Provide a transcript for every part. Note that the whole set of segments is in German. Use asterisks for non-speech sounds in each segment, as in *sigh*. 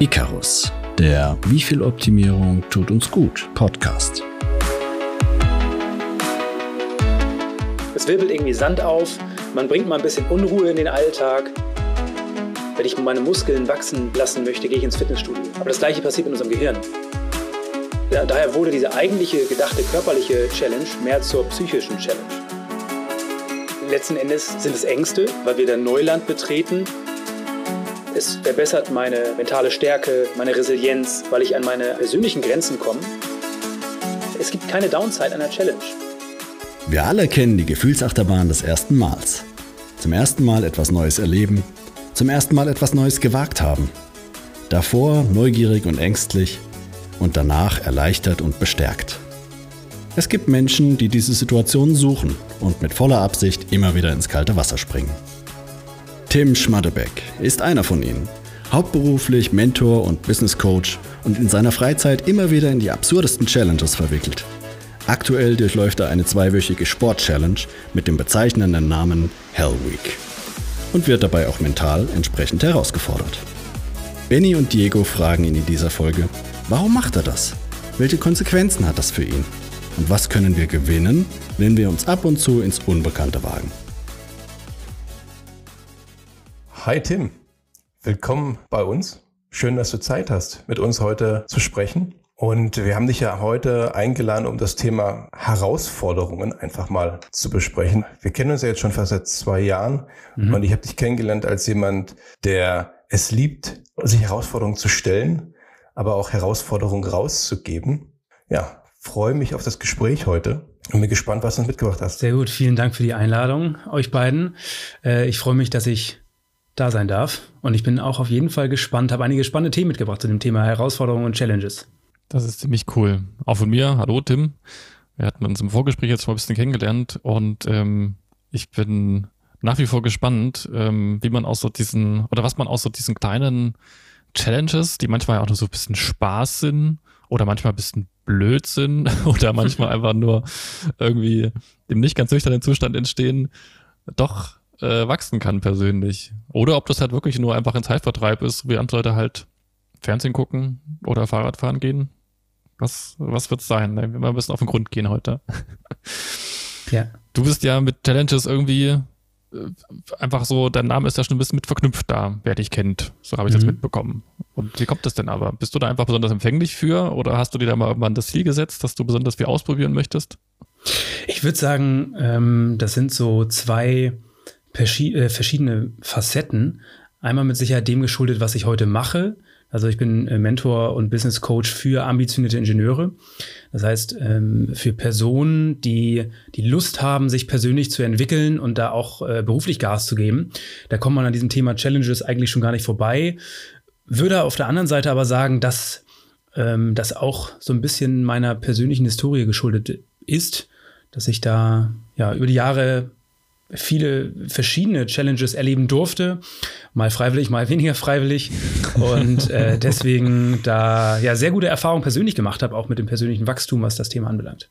Icarus, der Wie viel Optimierung tut uns gut Podcast. Es wirbelt irgendwie Sand auf, man bringt mal ein bisschen Unruhe in den Alltag. Wenn ich meine Muskeln wachsen lassen möchte, gehe ich ins Fitnessstudio. Aber das gleiche passiert in unserem Gehirn. Daher wurde diese eigentliche gedachte körperliche Challenge mehr zur psychischen Challenge. Letzten Endes sind es Ängste, weil wir da Neuland betreten. Es verbessert meine mentale Stärke, meine Resilienz, weil ich an meine persönlichen Grenzen komme. Es gibt keine Downside einer Challenge. Wir alle kennen die Gefühlsachterbahn des ersten Mals. Zum ersten Mal etwas Neues erleben, zum ersten Mal etwas Neues gewagt haben. Davor neugierig und ängstlich und danach erleichtert und bestärkt. Es gibt Menschen, die diese Situation suchen und mit voller Absicht immer wieder ins kalte Wasser springen. Tim Schmadebeck ist einer von ihnen. Hauptberuflich Mentor und Business Coach und in seiner Freizeit immer wieder in die absurdesten Challenges verwickelt. Aktuell durchläuft er eine zweiwöchige Sport-Challenge mit dem bezeichnenden Namen Hell Week und wird dabei auch mental entsprechend herausgefordert. Benny und Diego fragen ihn in dieser Folge, warum macht er das? Welche Konsequenzen hat das für ihn? Und was können wir gewinnen, wenn wir uns ab und zu ins Unbekannte wagen? Hi Tim, willkommen bei uns. Schön, dass du Zeit hast, mit uns heute zu sprechen. Und wir haben dich ja heute eingeladen, um das Thema Herausforderungen einfach mal zu besprechen. Wir kennen uns ja jetzt schon fast seit zwei Jahren mhm. und ich habe dich kennengelernt als jemand, der es liebt, sich Herausforderungen zu stellen, aber auch Herausforderungen rauszugeben. Ja, freue mich auf das Gespräch heute und bin gespannt, was du uns mitgebracht hast. Sehr gut, vielen Dank für die Einladung, euch beiden. Äh, ich freue mich, dass ich da sein darf und ich bin auch auf jeden Fall gespannt, habe einige spannende Themen mitgebracht zu dem Thema Herausforderungen und Challenges. Das ist ziemlich cool. Auch von mir, hallo Tim. Wir hatten uns im Vorgespräch jetzt mal ein bisschen kennengelernt und ähm, ich bin nach wie vor gespannt, ähm, wie man aus so diesen, oder was man aus so diesen kleinen Challenges, die manchmal auch nur so ein bisschen Spaß sind oder manchmal ein bisschen Blödsinn *laughs* oder manchmal *laughs* einfach nur irgendwie im nicht ganz nüchternen Zustand entstehen, doch äh, wachsen kann persönlich. Oder ob das halt wirklich nur einfach ein Zeitvertreib ist, wie andere Leute halt Fernsehen gucken oder Fahrradfahren gehen. Was, was wird es sein? Wir mal ein bisschen auf den Grund gehen heute. *laughs* Ja. Du bist ja mit Challenges irgendwie äh, einfach so, dein Name ist ja schon ein bisschen mit verknüpft da, wer dich kennt. So habe ich mhm. das mitbekommen. Und wie kommt das denn aber? Bist du da einfach besonders empfänglich für oder hast du dir da mal irgendwann das Ziel gesetzt, dass du besonders viel ausprobieren möchtest? Ich würde sagen, ähm, das sind so zwei verschiedene Facetten. Einmal mit Sicherheit dem geschuldet, was ich heute mache. Also ich bin äh, Mentor und Business Coach für ambitionierte Ingenieure. Das heißt, ähm, für Personen, die die Lust haben, sich persönlich zu entwickeln und da auch äh, beruflich Gas zu geben. Da kommt man an diesem Thema Challenges eigentlich schon gar nicht vorbei. Würde auf der anderen Seite aber sagen, dass ähm, das auch so ein bisschen meiner persönlichen Historie geschuldet ist, dass ich da ja über die Jahre viele verschiedene Challenges erleben durfte, mal freiwillig, mal weniger freiwillig und äh, *laughs* deswegen da ja sehr gute Erfahrungen persönlich gemacht habe, auch mit dem persönlichen Wachstum, was das Thema anbelangt.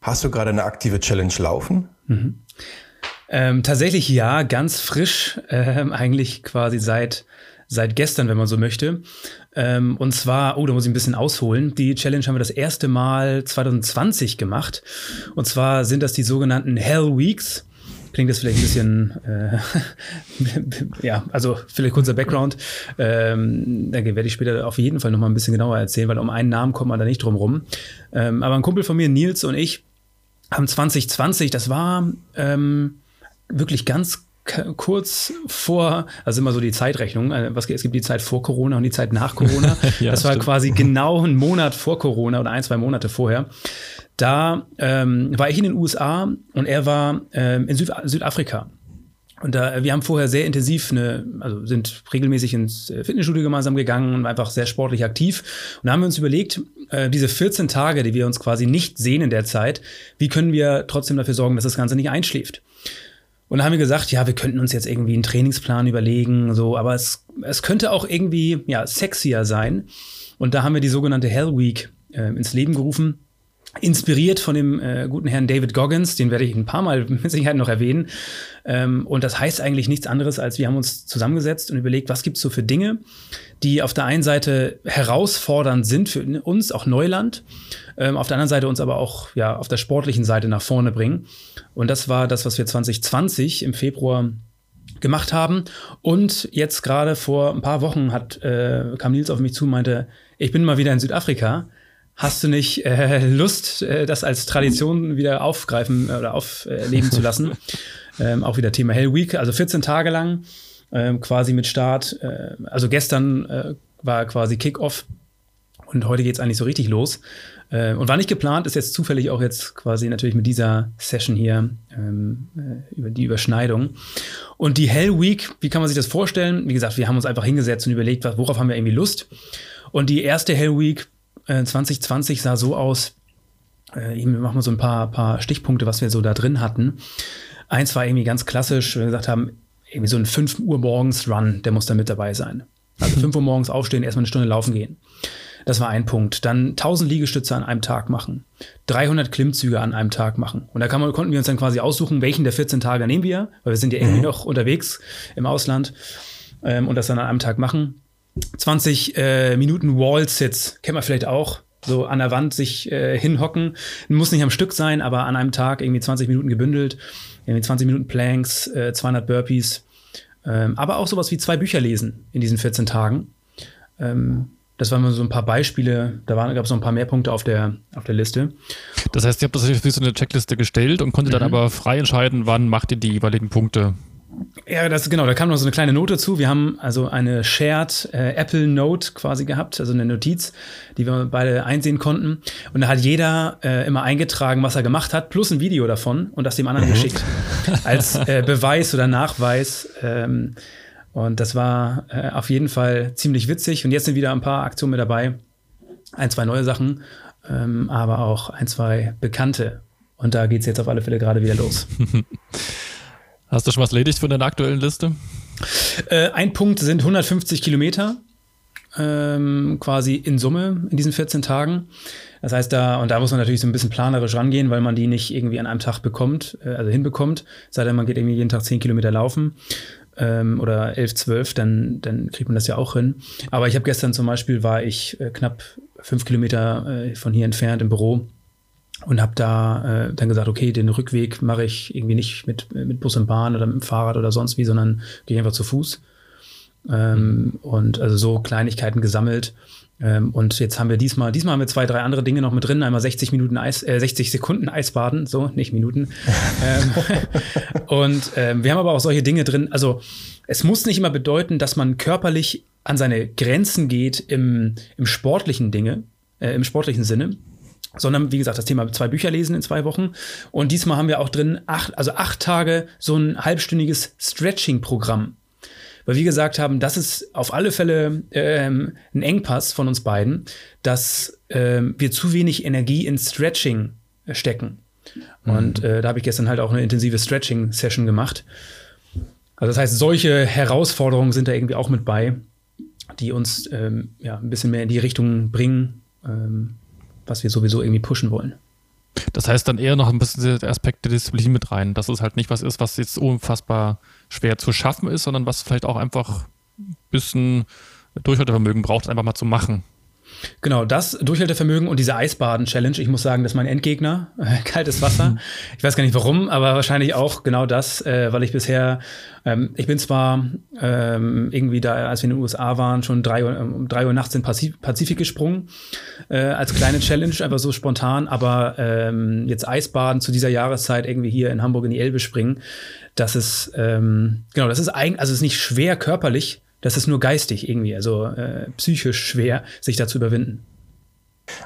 Hast du gerade eine aktive Challenge laufen? Mhm. Ähm, tatsächlich ja, ganz frisch, ähm, eigentlich quasi seit seit gestern, wenn man so möchte. Ähm, und zwar, oh, da muss ich ein bisschen ausholen. Die Challenge haben wir das erste Mal 2020 gemacht. Und zwar sind das die sogenannten Hell Weeks klingt das vielleicht ein bisschen, äh, *laughs* ja, also vielleicht kurzer Background. Ähm, da werde ich später auf jeden Fall noch mal ein bisschen genauer erzählen, weil um einen Namen kommt man da nicht drum rum. Ähm, aber ein Kumpel von mir, Nils und ich, haben 2020, das war ähm, wirklich ganz kurz vor, also immer so die Zeitrechnung, äh, was, es gibt die Zeit vor Corona und die Zeit nach Corona. *laughs* ja, das war stimmt. quasi genau ein Monat vor Corona oder ein, zwei Monate vorher. Da ähm, war ich in den USA und er war ähm, in Süd Südafrika. Und da, wir haben vorher sehr intensiv eine, also sind regelmäßig ins äh, Fitnessstudio gemeinsam gegangen und einfach sehr sportlich aktiv. Und da haben wir uns überlegt, äh, diese 14 Tage, die wir uns quasi nicht sehen in der Zeit, wie können wir trotzdem dafür sorgen, dass das Ganze nicht einschläft? Und da haben wir gesagt, ja, wir könnten uns jetzt irgendwie einen Trainingsplan überlegen, so, aber es, es könnte auch irgendwie, ja, sexier sein. Und da haben wir die sogenannte Hell Week äh, ins Leben gerufen inspiriert von dem äh, guten Herrn David Goggins, den werde ich ein paar Mal mit Sicherheit noch erwähnen. Ähm, und das heißt eigentlich nichts anderes, als wir haben uns zusammengesetzt und überlegt, was gibt es so für Dinge, die auf der einen Seite herausfordernd sind für uns, auch Neuland, ähm, auf der anderen Seite uns aber auch ja, auf der sportlichen Seite nach vorne bringen. Und das war das, was wir 2020 im Februar gemacht haben. Und jetzt gerade vor ein paar Wochen hat, äh, kam Nils auf mich zu und meinte, ich bin mal wieder in Südafrika Hast du nicht äh, Lust, äh, das als Tradition wieder aufgreifen äh, oder aufleben zu lassen? *laughs* ähm, auch wieder Thema Hell Week, also 14 Tage lang, ähm, quasi mit Start. Äh, also gestern äh, war quasi Kickoff und heute geht's eigentlich so richtig los. Äh, und war nicht geplant, ist jetzt zufällig auch jetzt quasi natürlich mit dieser Session hier ähm, äh, über die Überschneidung. Und die Hell Week, wie kann man sich das vorstellen? Wie gesagt, wir haben uns einfach hingesetzt und überlegt, worauf haben wir irgendwie Lust. Und die erste Hell Week 2020 äh, sah so aus, äh, ich mache mal so ein paar, paar Stichpunkte, was wir so da drin hatten. Eins war irgendwie ganz klassisch, wir gesagt haben, irgendwie so ein 5 Uhr morgens Run, der muss da mit dabei sein. Also 5 Uhr *laughs* morgens aufstehen, erstmal eine Stunde laufen gehen. Das war ein Punkt. Dann 1000 Liegestütze an einem Tag machen. 300 Klimmzüge an einem Tag machen. Und da man, konnten wir uns dann quasi aussuchen, welchen der 14 Tage nehmen wir, weil wir sind ja irgendwie mhm. noch unterwegs im Ausland ähm, und das dann an einem Tag machen. 20 äh, Minuten Wall-Sits, kennt man vielleicht auch. So an der Wand sich äh, hinhocken. Muss nicht am Stück sein, aber an einem Tag irgendwie 20 Minuten gebündelt. Irgendwie 20 Minuten Planks, äh, 200 Burpees. Ähm, aber auch sowas wie zwei Bücher lesen in diesen 14 Tagen. Ähm, das waren so ein paar Beispiele. Da gab es noch ein paar mehr Punkte auf der, auf der Liste. Das heißt, ihr habt das wie so eine Checkliste gestellt und konntet mhm. dann aber frei entscheiden, wann macht ihr die jeweiligen Punkte. Ja, das genau, da kam noch so eine kleine Note zu. Wir haben also eine Shared äh, Apple Note quasi gehabt, also eine Notiz, die wir beide einsehen konnten. Und da hat jeder äh, immer eingetragen, was er gemacht hat, plus ein Video davon und das dem anderen mhm. geschickt. Als *laughs* äh, Beweis oder Nachweis. Ähm, und das war äh, auf jeden Fall ziemlich witzig. Und jetzt sind wieder ein paar Aktionen mit dabei. Ein, zwei neue Sachen, ähm, aber auch ein, zwei bekannte. Und da geht es jetzt auf alle Fälle gerade wieder los. *laughs* Hast du schon was erledigt von deiner aktuellen Liste? Äh, ein Punkt sind 150 Kilometer. Ähm, quasi in Summe in diesen 14 Tagen. Das heißt, da, und da muss man natürlich so ein bisschen planerisch rangehen, weil man die nicht irgendwie an einem Tag bekommt, äh, also hinbekommt. Sei denn, man geht irgendwie jeden Tag 10 Kilometer laufen ähm, oder 11, 12, dann, dann kriegt man das ja auch hin. Aber ich habe gestern zum Beispiel, war ich äh, knapp fünf Kilometer äh, von hier entfernt im Büro und habe da äh, dann gesagt, okay, den Rückweg mache ich irgendwie nicht mit, mit Bus und Bahn oder mit dem Fahrrad oder sonst wie, sondern gehe einfach zu Fuß. Ähm, und also so Kleinigkeiten gesammelt. Ähm, und jetzt haben wir diesmal, diesmal haben wir zwei, drei andere Dinge noch mit drin. Einmal 60 Minuten Eis, äh, 60 Sekunden Eisbaden, so, nicht Minuten. *laughs* ähm, und ähm, wir haben aber auch solche Dinge drin. Also es muss nicht immer bedeuten, dass man körperlich an seine Grenzen geht im, im sportlichen Dinge, äh, im sportlichen Sinne sondern wie gesagt, das Thema zwei Bücher lesen in zwei Wochen. Und diesmal haben wir auch drin acht, also acht Tage so ein halbstündiges Stretching-Programm. Weil wir gesagt haben, das ist auf alle Fälle ähm, ein Engpass von uns beiden, dass ähm, wir zu wenig Energie in Stretching stecken. Mhm. Und äh, da habe ich gestern halt auch eine intensive Stretching-Session gemacht. Also das heißt, solche Herausforderungen sind da irgendwie auch mit bei, die uns ähm, ja, ein bisschen mehr in die Richtung bringen, ähm, was wir sowieso irgendwie pushen wollen. Das heißt dann eher noch ein bisschen der Aspekt der Disziplin mit rein, dass es halt nicht was ist, was jetzt unfassbar schwer zu schaffen ist, sondern was vielleicht auch einfach ein bisschen Durchhaltevermögen braucht, einfach mal zu machen. Genau, das Durchhaltevermögen und diese Eisbaden-Challenge. Ich muss sagen, das ist mein Endgegner. *laughs* kaltes Wasser. Ich weiß gar nicht warum, aber wahrscheinlich auch genau das, äh, weil ich bisher, ähm, ich bin zwar ähm, irgendwie da, als wir in den USA waren, schon drei Uhr, um drei Uhr nachts in Pazif Pazifik gesprungen, äh, als kleine Challenge, einfach so spontan, aber ähm, jetzt Eisbaden zu dieser Jahreszeit irgendwie hier in Hamburg in die Elbe springen, das ist, ähm, genau, das ist eigentlich, also es ist nicht schwer körperlich, das ist nur geistig irgendwie, also äh, psychisch schwer, sich da zu überwinden.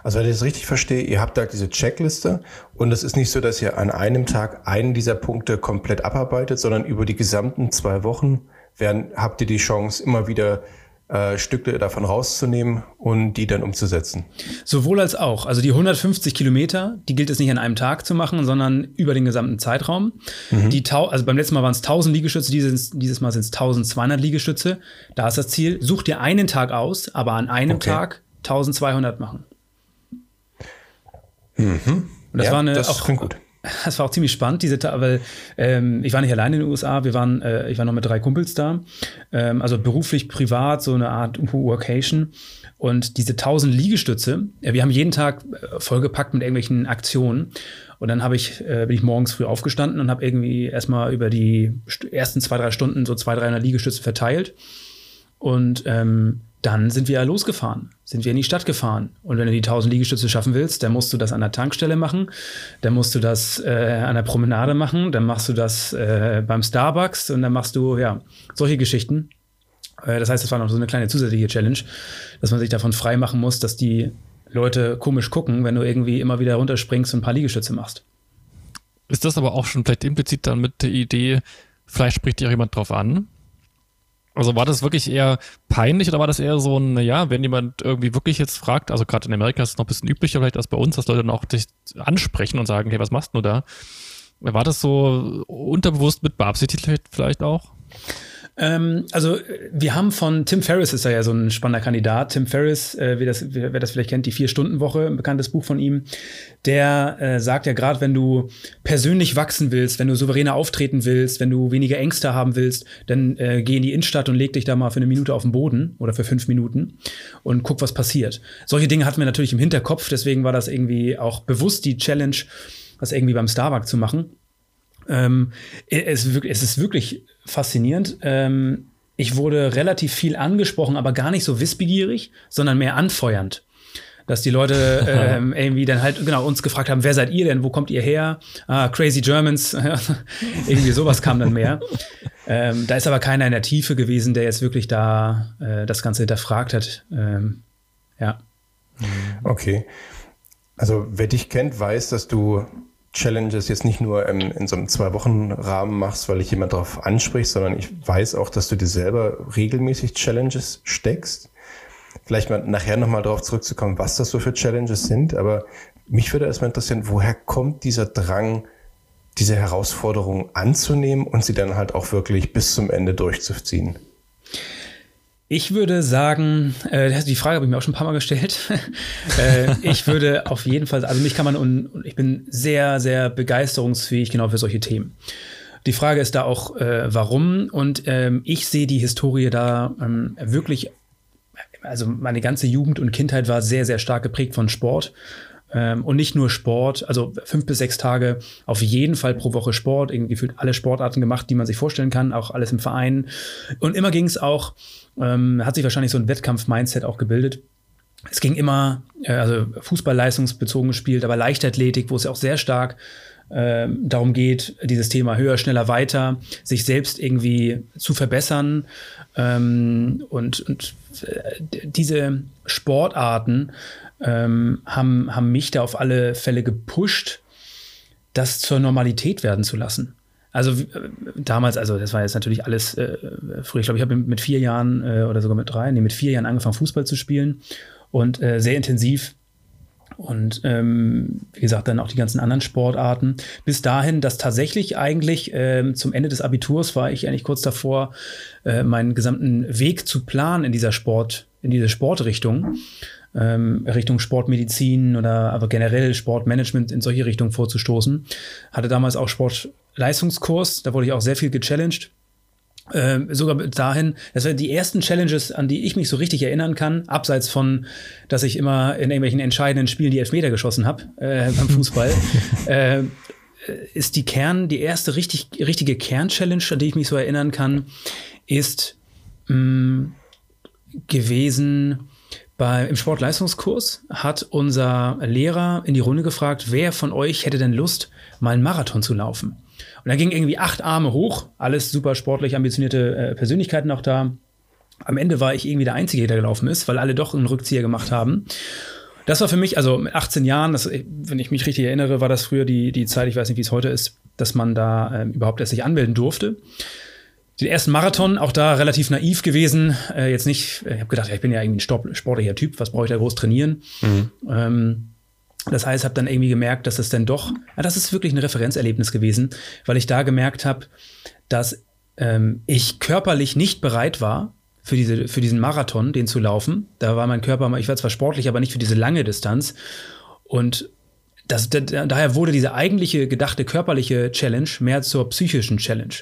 Also wenn ich das richtig verstehe, ihr habt da diese Checkliste und es ist nicht so, dass ihr an einem Tag einen dieser Punkte komplett abarbeitet, sondern über die gesamten zwei Wochen werden, habt ihr die Chance, immer wieder äh, Stücke davon rauszunehmen und die dann umzusetzen. Sowohl als auch. Also die 150 Kilometer, die gilt es nicht an einem Tag zu machen, sondern über den gesamten Zeitraum. Mhm. Die also beim letzten Mal waren es 1000 Liegestütze, dieses, dieses Mal sind es 1200 Liegestütze. Da ist das Ziel. Such dir einen Tag aus, aber an einem okay. Tag 1200 machen. Mhm. Und das ja, war eine das auch, gut. *laughs* Das war auch ziemlich spannend, diese weil ähm, ich war nicht alleine in den USA, wir waren, äh, ich war noch mit drei Kumpels da, ähm, also beruflich, privat, so eine Art Workation. Und diese 1000 Liegestütze, ja, wir haben jeden Tag äh, vollgepackt mit irgendwelchen Aktionen. Und dann habe ich, äh, bin ich morgens früh aufgestanden und habe irgendwie erstmal über die ersten zwei, drei Stunden so 200, 300 Liegestütze verteilt. Und ähm, dann sind wir ja losgefahren, sind wir in die Stadt gefahren. Und wenn du die 1000 Liegestütze schaffen willst, dann musst du das an der Tankstelle machen, dann musst du das äh, an der Promenade machen, dann machst du das äh, beim Starbucks und dann machst du, ja, solche Geschichten. Äh, das heißt, das war noch so eine kleine zusätzliche Challenge, dass man sich davon frei machen muss, dass die Leute komisch gucken, wenn du irgendwie immer wieder runterspringst und ein paar Liegestütze machst. Ist das aber auch schon vielleicht implizit dann mit der Idee, vielleicht spricht dir auch jemand drauf an? Also war das wirklich eher peinlich oder war das eher so ein, ja, wenn jemand irgendwie wirklich jetzt fragt, also gerade in Amerika ist es noch ein bisschen üblicher vielleicht als bei uns, dass Leute dann auch dich ansprechen und sagen, hey, was machst du da? War das so unterbewusst mit beabsichtigt vielleicht auch? Ähm, also wir haben von Tim Ferriss ist da ja so ein spannender Kandidat. Tim Ferriss, äh, wer, das, wer das vielleicht kennt, die Vier-Stunden-Woche, ein bekanntes Buch von ihm, der äh, sagt ja gerade, wenn du persönlich wachsen willst, wenn du souveräner auftreten willst, wenn du weniger Ängste haben willst, dann äh, geh in die Innenstadt und leg dich da mal für eine Minute auf den Boden oder für fünf Minuten und guck, was passiert. Solche Dinge hatten wir natürlich im Hinterkopf, deswegen war das irgendwie auch bewusst die Challenge, das irgendwie beim Starbucks zu machen. Ähm, es, es, ist wirklich faszinierend. Ähm, ich wurde relativ viel angesprochen, aber gar nicht so wissbegierig, sondern mehr anfeuernd. Dass die Leute *laughs* ähm, irgendwie dann halt genau uns gefragt haben, wer seid ihr denn, wo kommt ihr her? Ah, Crazy Germans, *laughs* irgendwie sowas kam dann mehr. Ähm, da ist aber keiner in der Tiefe gewesen, der jetzt wirklich da äh, das Ganze hinterfragt hat. Ähm, ja. Okay. Also wer dich kennt, weiß, dass du Challenges jetzt nicht nur in, in so einem Zwei-Wochen-Rahmen machst, weil ich jemand darauf anspricht, sondern ich weiß auch, dass du dir selber regelmäßig Challenges steckst. Vielleicht mal nachher nochmal darauf zurückzukommen, was das so für Challenges sind. Aber mich würde erstmal interessieren, woher kommt dieser Drang, diese Herausforderung anzunehmen und sie dann halt auch wirklich bis zum Ende durchzuziehen? Ich würde sagen, äh, die Frage habe ich mir auch schon ein paar Mal gestellt. *laughs* äh, ich würde auf jeden Fall, also mich kann man und, ich bin sehr, sehr begeisterungsfähig genau für solche Themen. Die Frage ist da auch, äh, warum. Und ähm, ich sehe die Historie da ähm, wirklich, also meine ganze Jugend und Kindheit war sehr, sehr stark geprägt von Sport. Ähm, und nicht nur Sport, also fünf bis sechs Tage auf jeden Fall pro Woche Sport, irgendwie gefühlt alle Sportarten gemacht, die man sich vorstellen kann, auch alles im Verein. Und immer ging es auch, ähm, hat sich wahrscheinlich so ein Wettkampf-Mindset auch gebildet. Es ging immer, äh, also Fußball leistungsbezogen gespielt, aber Leichtathletik, wo es ja auch sehr stark äh, darum geht, dieses Thema höher, schneller, weiter, sich selbst irgendwie zu verbessern. Ähm, und und äh, diese Sportarten ähm, haben, haben mich da auf alle Fälle gepusht, das zur Normalität werden zu lassen. Also äh, damals, also das war jetzt natürlich alles äh, früher. Ich glaube, ich habe mit vier Jahren äh, oder sogar mit drei, nee, mit vier Jahren angefangen, Fußball zu spielen und äh, sehr intensiv. Und ähm, wie gesagt, dann auch die ganzen anderen Sportarten. Bis dahin, dass tatsächlich eigentlich ähm, zum Ende des Abiturs war ich eigentlich kurz davor, äh, meinen gesamten Weg zu planen in dieser Sport, in diese Sportrichtung ähm, Richtung Sportmedizin oder aber generell Sportmanagement in solche Richtungen vorzustoßen. Hatte damals auch Sportleistungskurs, da wurde ich auch sehr viel gechallenged. Ähm, sogar dahin, das waren die ersten Challenges, an die ich mich so richtig erinnern kann, abseits von, dass ich immer in irgendwelchen entscheidenden Spielen die Elfmeter geschossen habe äh, *laughs* beim Fußball, *laughs* äh, ist die Kern, die erste richtig, richtige Kern-Challenge, an die ich mich so erinnern kann, ist mh, mm, gewesen, bei, Im Sportleistungskurs hat unser Lehrer in die Runde gefragt, wer von euch hätte denn Lust, mal einen Marathon zu laufen? Und da gingen irgendwie acht Arme hoch, alles super sportlich ambitionierte äh, Persönlichkeiten auch da. Am Ende war ich irgendwie der Einzige, der gelaufen ist, weil alle doch einen Rückzieher gemacht haben. Das war für mich, also mit 18 Jahren, das, wenn ich mich richtig erinnere, war das früher die, die Zeit, ich weiß nicht, wie es heute ist, dass man da äh, überhaupt erst sich anmelden durfte den ersten Marathon, auch da relativ naiv gewesen. Äh, jetzt nicht, ich habe gedacht, ja, ich bin ja irgendwie ein sportlicher Typ, was brauche ich da groß trainieren? Mhm. Ähm, das heißt, habe dann irgendwie gemerkt, dass es dann doch, ja, das ist wirklich ein Referenzerlebnis gewesen, weil ich da gemerkt habe, dass ähm, ich körperlich nicht bereit war, für, diese, für diesen Marathon, den zu laufen. Da war mein Körper, ich war zwar sportlich, aber nicht für diese lange Distanz. Und das, da, daher wurde diese eigentliche gedachte körperliche Challenge mehr zur psychischen Challenge.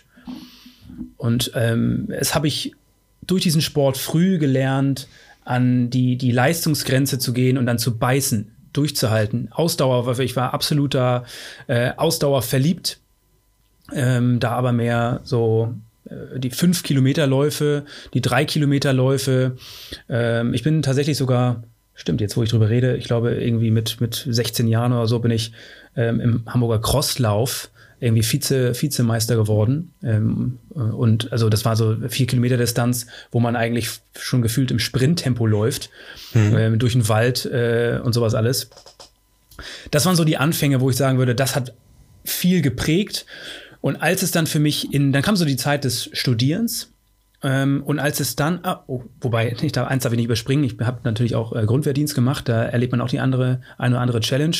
Und ähm, es habe ich durch diesen Sport früh gelernt, an die, die Leistungsgrenze zu gehen und dann zu beißen, durchzuhalten. Ausdauer, ich war absoluter äh, Ausdauer verliebt. Ähm, da aber mehr so äh, die 5 Kilometer Läufe, die 3 Kilometer Läufe. Ähm, ich bin tatsächlich sogar, stimmt jetzt, wo ich drüber rede, ich glaube irgendwie mit, mit 16 Jahren oder so bin ich ähm, im Hamburger Crosslauf irgendwie Vize, Vizemeister geworden. Ähm, äh, und also das war so vier Kilometer Distanz, wo man eigentlich schon gefühlt im Sprinttempo läuft, mhm. ähm, durch den Wald äh, und sowas alles. Das waren so die Anfänge, wo ich sagen würde, das hat viel geprägt. Und als es dann für mich in, dann kam so die Zeit des Studierens. Ähm, und als es dann, ah, oh, wobei, *laughs* ich darf, eins darf ich nicht überspringen, ich habe natürlich auch äh, Grundwehrdienst gemacht, da erlebt man auch die andere, eine oder andere Challenge.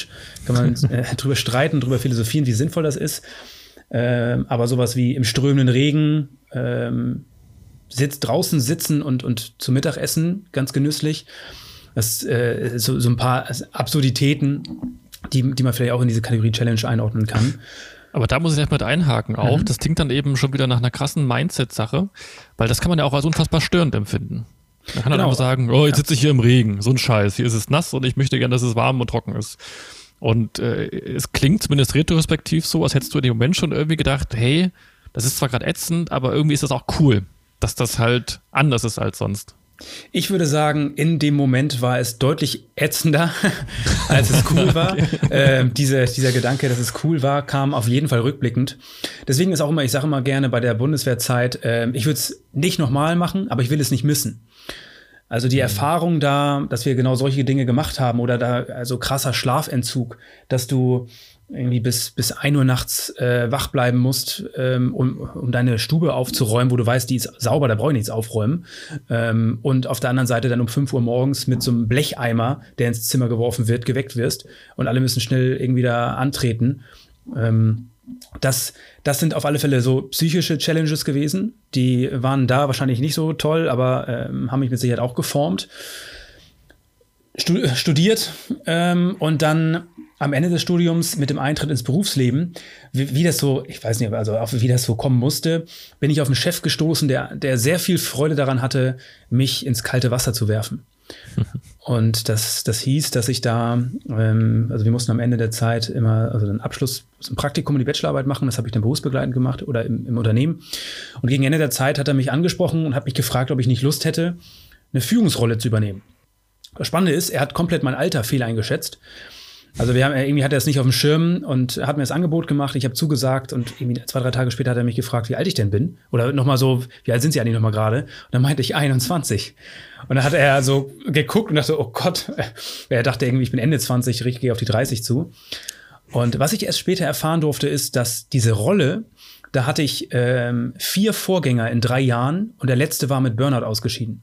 Kann man *laughs* äh, drüber streiten, drüber philosophieren, wie sinnvoll das ist. Ähm, aber sowas wie im strömenden Regen, ähm, sitzt draußen sitzen und, und zu Mittag essen, ganz genüsslich. Das äh, so, so ein paar Absurditäten, die, die man vielleicht auch in diese Kategorie Challenge einordnen kann. Aber da muss ich erstmal einhaken auch. Mhm. Das klingt dann eben schon wieder nach einer krassen Mindset-Sache, weil das kann man ja auch als unfassbar störend empfinden. Man kann genau. dann einfach sagen, oh, jetzt sitze ich hier im Regen, so ein Scheiß, hier ist es nass und ich möchte gerne, dass es warm und trocken ist. Und äh, es klingt zumindest retrospektiv so, als hättest du in dem Moment schon irgendwie gedacht, hey, das ist zwar gerade ätzend, aber irgendwie ist das auch cool, dass das halt anders ist als sonst. Ich würde sagen, in dem Moment war es deutlich ätzender, *laughs* als es cool war. *laughs* okay. äh, diese, dieser Gedanke, dass es cool war, kam auf jeden Fall rückblickend. Deswegen ist auch immer, ich sage immer gerne bei der Bundeswehrzeit, äh, ich würde es nicht nochmal machen, aber ich will es nicht missen. Also die mhm. Erfahrung da, dass wir genau solche Dinge gemacht haben oder da also krasser Schlafentzug, dass du irgendwie bis, bis ein Uhr nachts äh, wach bleiben musst, ähm, um, um deine Stube aufzuräumen, wo du weißt, die ist sauber, da brauche ich nichts aufräumen. Ähm, und auf der anderen Seite dann um fünf Uhr morgens mit so einem Blecheimer, der ins Zimmer geworfen wird, geweckt wirst und alle müssen schnell irgendwie da antreten. Ähm, das, das sind auf alle Fälle so psychische Challenges gewesen. Die waren da wahrscheinlich nicht so toll, aber ähm, haben mich mit Sicherheit auch geformt. Studiert ähm, und dann am Ende des Studiums mit dem Eintritt ins Berufsleben, wie, wie, das so, ich weiß nicht, also wie das so kommen musste, bin ich auf einen Chef gestoßen, der, der sehr viel Freude daran hatte, mich ins kalte Wasser zu werfen. *laughs* Und das, das hieß, dass ich da, ähm, also wir mussten am Ende der Zeit immer, also einen Abschluss, ein Praktikum, die Bachelorarbeit machen, das habe ich dann berufsbegleitend gemacht oder im, im Unternehmen. Und gegen Ende der Zeit hat er mich angesprochen und hat mich gefragt, ob ich nicht Lust hätte, eine Führungsrolle zu übernehmen. Das Spannende ist, er hat komplett mein Alter fehl eingeschätzt also wir haben, irgendwie hat er es nicht auf dem Schirm und hat mir das Angebot gemacht. Ich habe zugesagt und irgendwie zwei, drei Tage später hat er mich gefragt, wie alt ich denn bin. Oder nochmal so, wie alt sind Sie eigentlich nochmal gerade? Und dann meinte ich 21. Und dann hat er so geguckt und dachte, oh Gott, er dachte irgendwie, ich bin Ende 20, richtig gehe auf die 30 zu. Und was ich erst später erfahren durfte, ist, dass diese Rolle, da hatte ich ähm, vier Vorgänger in drei Jahren und der letzte war mit Burnout ausgeschieden.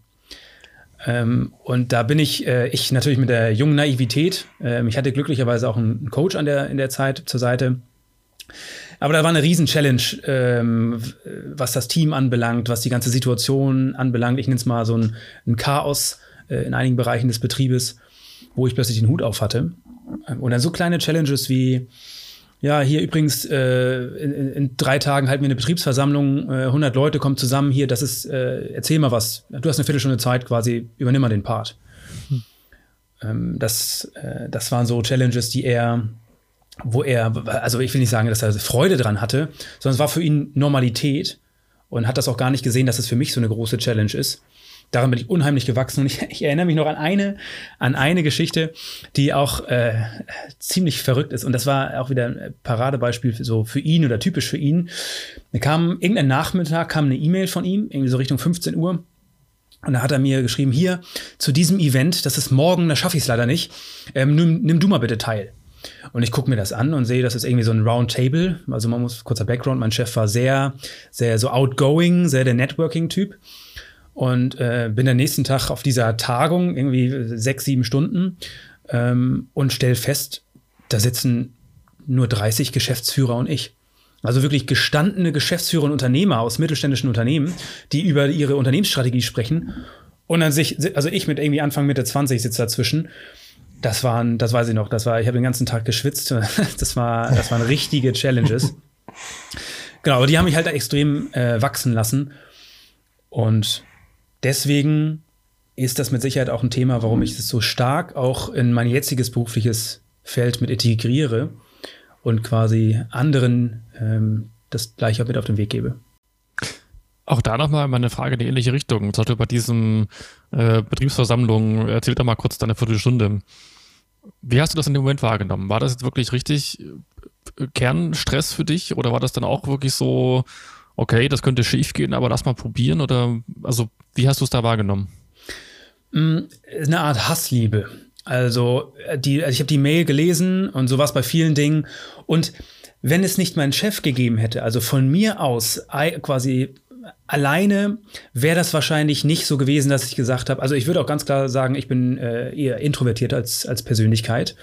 Ähm, und da bin ich, äh, ich natürlich mit der jungen Naivität. Ähm, ich hatte glücklicherweise auch einen Coach an der, in der Zeit zur Seite. Aber da war eine Riesen-Challenge, ähm, was das Team anbelangt, was die ganze Situation anbelangt. Ich nenne es mal so ein, ein Chaos äh, in einigen Bereichen des Betriebes, wo ich plötzlich den Hut auf hatte. Und dann so kleine Challenges wie, ja, hier übrigens äh, in, in, drei Tagen halten wir eine Betriebsversammlung, äh, 100 Leute kommen zusammen, hier, das ist, äh, erzähl mal was. Du hast eine Viertelstunde Zeit quasi, übernimm mal den Part. Hm. Ähm, das, äh, das waren so Challenges, die er, wo er, also ich will nicht sagen, dass er Freude dran hatte, sondern es war für ihn Normalität und hat das auch gar nicht gesehen, dass es für mich so eine große Challenge ist daran bin ich unheimlich gewachsen. Und ich, ich, erinnere mich noch an eine, an eine Geschichte, die auch äh, ziemlich verrückt ist. Und das war auch wieder ein Paradebeispiel für, so für ihn oder typisch für ihn. Da kam irgendein Nachmittag, kam eine E-Mail von ihm, irgendwie so Richtung 15 Uhr. Und da hat er mir geschrieben, hier, zu diesem Event, das ist morgen, da schaffe ich es leider nicht, ähm, nimm, nimm du mal bitte teil. Und ich gucke mir das an und sehe, das ist irgendwie so ein Roundtable. Also man muss kurzer Background, mein Chef war sehr, sehr so outgoing, sehr der Networking-Typ und äh, bin am nächsten Tag auf dieser Tagung, irgendwie sechs, sieben Stunden, ähm, und stell fest, da sitzen nur 30 Geschäftsführer und ich. Also wirklich gestandene Geschäftsführer und Unternehmer aus mittelständischen Unternehmen, die über ihre Unternehmensstrategie sprechen. Und dann sich, also ich mit irgendwie Anfang Mitte 20 sitze dazwischen Das waren, das weiß ich noch, das war, ich habe den ganzen Tag geschwitzt. *laughs* Das war, das waren richtige Challenges. *laughs* genau, aber die haben mich halt extrem äh, wachsen lassen. Und deswegen ist das mit Sicherheit auch ein Thema, warum ich es so stark auch in mein jetziges berufliches Feld mit integriere und quasi anderen ähm, das gleiche mit auf den Weg gebe. Auch da nochmal meine Frage in die ähnliche Richtung. Zum Beispiel bei diesen äh, Betriebsversammlungen, erzähl doch mal kurz deine Viertelstunde. Wie hast du das in dem Moment wahrgenommen? War das jetzt wirklich richtig äh, Kernstress für dich oder war das dann auch wirklich so, okay, das könnte schief gehen, aber lass mal probieren? Oder also wie hast du es da wahrgenommen? Mm, eine Art Hassliebe. Also, äh, die, also ich habe die Mail gelesen und so was bei vielen Dingen. Und wenn es nicht meinen Chef gegeben hätte, also von mir aus quasi alleine wäre das wahrscheinlich nicht so gewesen, dass ich gesagt habe, also ich würde auch ganz klar sagen, ich bin äh, eher introvertiert als, als Persönlichkeit,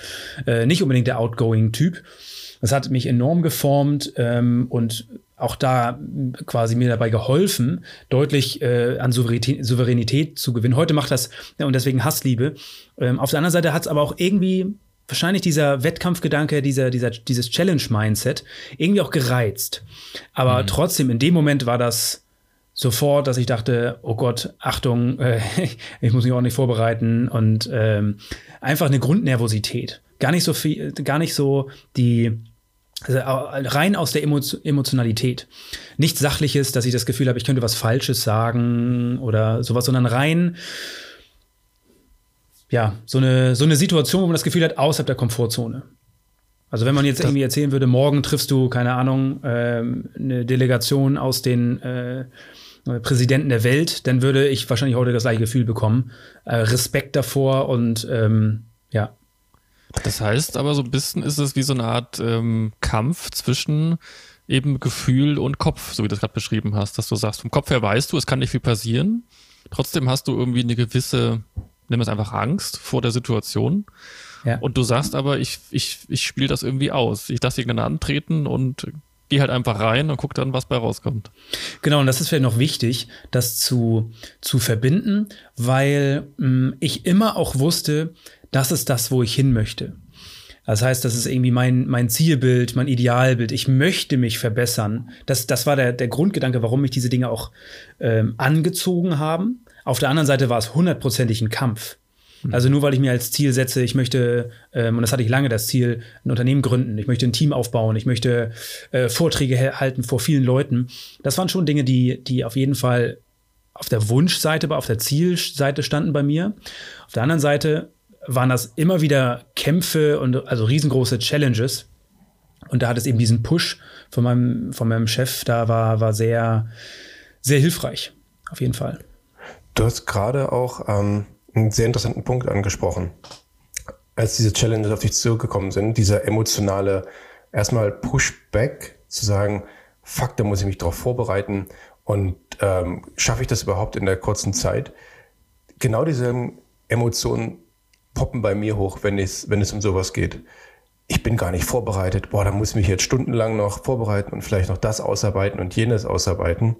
äh, nicht unbedingt der outgoing Typ. Das hat mich enorm geformt ähm, und auch da quasi mir dabei geholfen, deutlich äh, an Souveränität, Souveränität, zu gewinnen. Heute macht das, ja, und deswegen Hassliebe. Ähm, auf der anderen Seite hat es aber auch irgendwie wahrscheinlich dieser Wettkampfgedanke, dieser, dieser, dieses Challenge-Mindset irgendwie auch gereizt. Aber mhm. trotzdem, in dem Moment war das sofort, dass ich dachte, oh Gott, Achtung, *laughs* äh, ich muss mich auch nicht vorbereiten und ähm, einfach eine Grundnervosität. Gar nicht so viel, gar nicht so die also rein aus der Emotionalität. Nichts Sachliches, dass ich das Gefühl habe, ich könnte was Falsches sagen oder sowas, sondern rein ja, so eine, so eine Situation, wo man das Gefühl hat, außerhalb der Komfortzone. Also wenn man jetzt das irgendwie erzählen würde, morgen triffst du, keine Ahnung, ähm, eine Delegation aus den äh, Präsidenten der Welt, dann würde ich wahrscheinlich heute das gleiche Gefühl bekommen. Äh, Respekt davor und ähm, ja. Das heißt aber so ein bisschen ist es wie so eine Art ähm, Kampf zwischen eben Gefühl und Kopf, so wie du das gerade beschrieben hast, dass du sagst, vom Kopf her weißt du, es kann nicht viel passieren. Trotzdem hast du irgendwie eine gewisse nimm es einfach Angst vor der Situation. Ja. Und du sagst aber, ich, ich, ich spiele das irgendwie aus. Ich lasse irgendeinen antreten und gehe halt einfach rein und guck dann, was bei rauskommt. Genau, und das ist vielleicht noch wichtig, das zu, zu verbinden, weil mh, mm, ich immer auch wusste, das ist das, wo ich hin möchte. Das heißt, das ist irgendwie mein, mein Zielbild, mein Idealbild. Ich möchte mich verbessern. Das, das war der, der Grundgedanke, warum mich diese Dinge auch ähm, angezogen haben. Auf der anderen Seite war es hundertprozentig ein Kampf. Mhm. Also nur weil ich mir als Ziel setze, ich möchte, ähm, und das hatte ich lange das Ziel, ein Unternehmen gründen, ich möchte ein Team aufbauen, ich möchte äh, Vorträge halten vor vielen Leuten. Das waren schon Dinge, die, die auf jeden Fall auf der Wunschseite, aber auf der Zielseite standen bei mir. Auf der anderen Seite waren das immer wieder Kämpfe und also riesengroße Challenges. Und da hat es eben diesen Push von meinem, von meinem Chef, da war, war sehr, sehr hilfreich. Auf jeden Fall. Du hast gerade auch ähm, einen sehr interessanten Punkt angesprochen. Als diese Challenges auf dich zurückgekommen sind, dieser emotionale, erstmal Pushback, zu sagen, fuck, da muss ich mich darauf vorbereiten und ähm, schaffe ich das überhaupt in der kurzen Zeit? Genau diese Emotionen poppen bei mir hoch, wenn es, wenn es um sowas geht. Ich bin gar nicht vorbereitet. Boah, da muss ich mich jetzt stundenlang noch vorbereiten und vielleicht noch das ausarbeiten und jenes ausarbeiten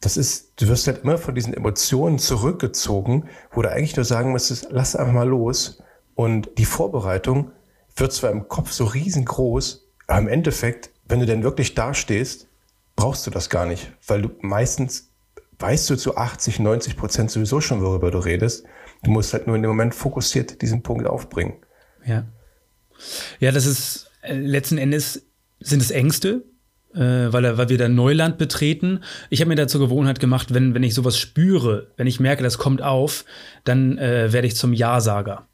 das ist, du wirst halt immer von diesen Emotionen zurückgezogen, wo du eigentlich nur sagen müsstest, lass einfach mal los. Und die Vorbereitung wird zwar im Kopf so riesengroß, aber im Endeffekt, wenn du denn wirklich dastehst, brauchst du das gar nicht, weil du meistens weißt du zu 80, 90 Prozent sowieso schon, worüber du redest. Du musst halt nur in dem Moment fokussiert diesen Punkt aufbringen. Ja. Ja, das ist äh, letzten Endes sind es Ängste, äh, weil, weil wir da Neuland betreten. Ich habe mir dazu Gewohnheit gemacht, wenn, wenn ich sowas spüre, wenn ich merke, das kommt auf, dann äh, werde ich zum Ja-Sager.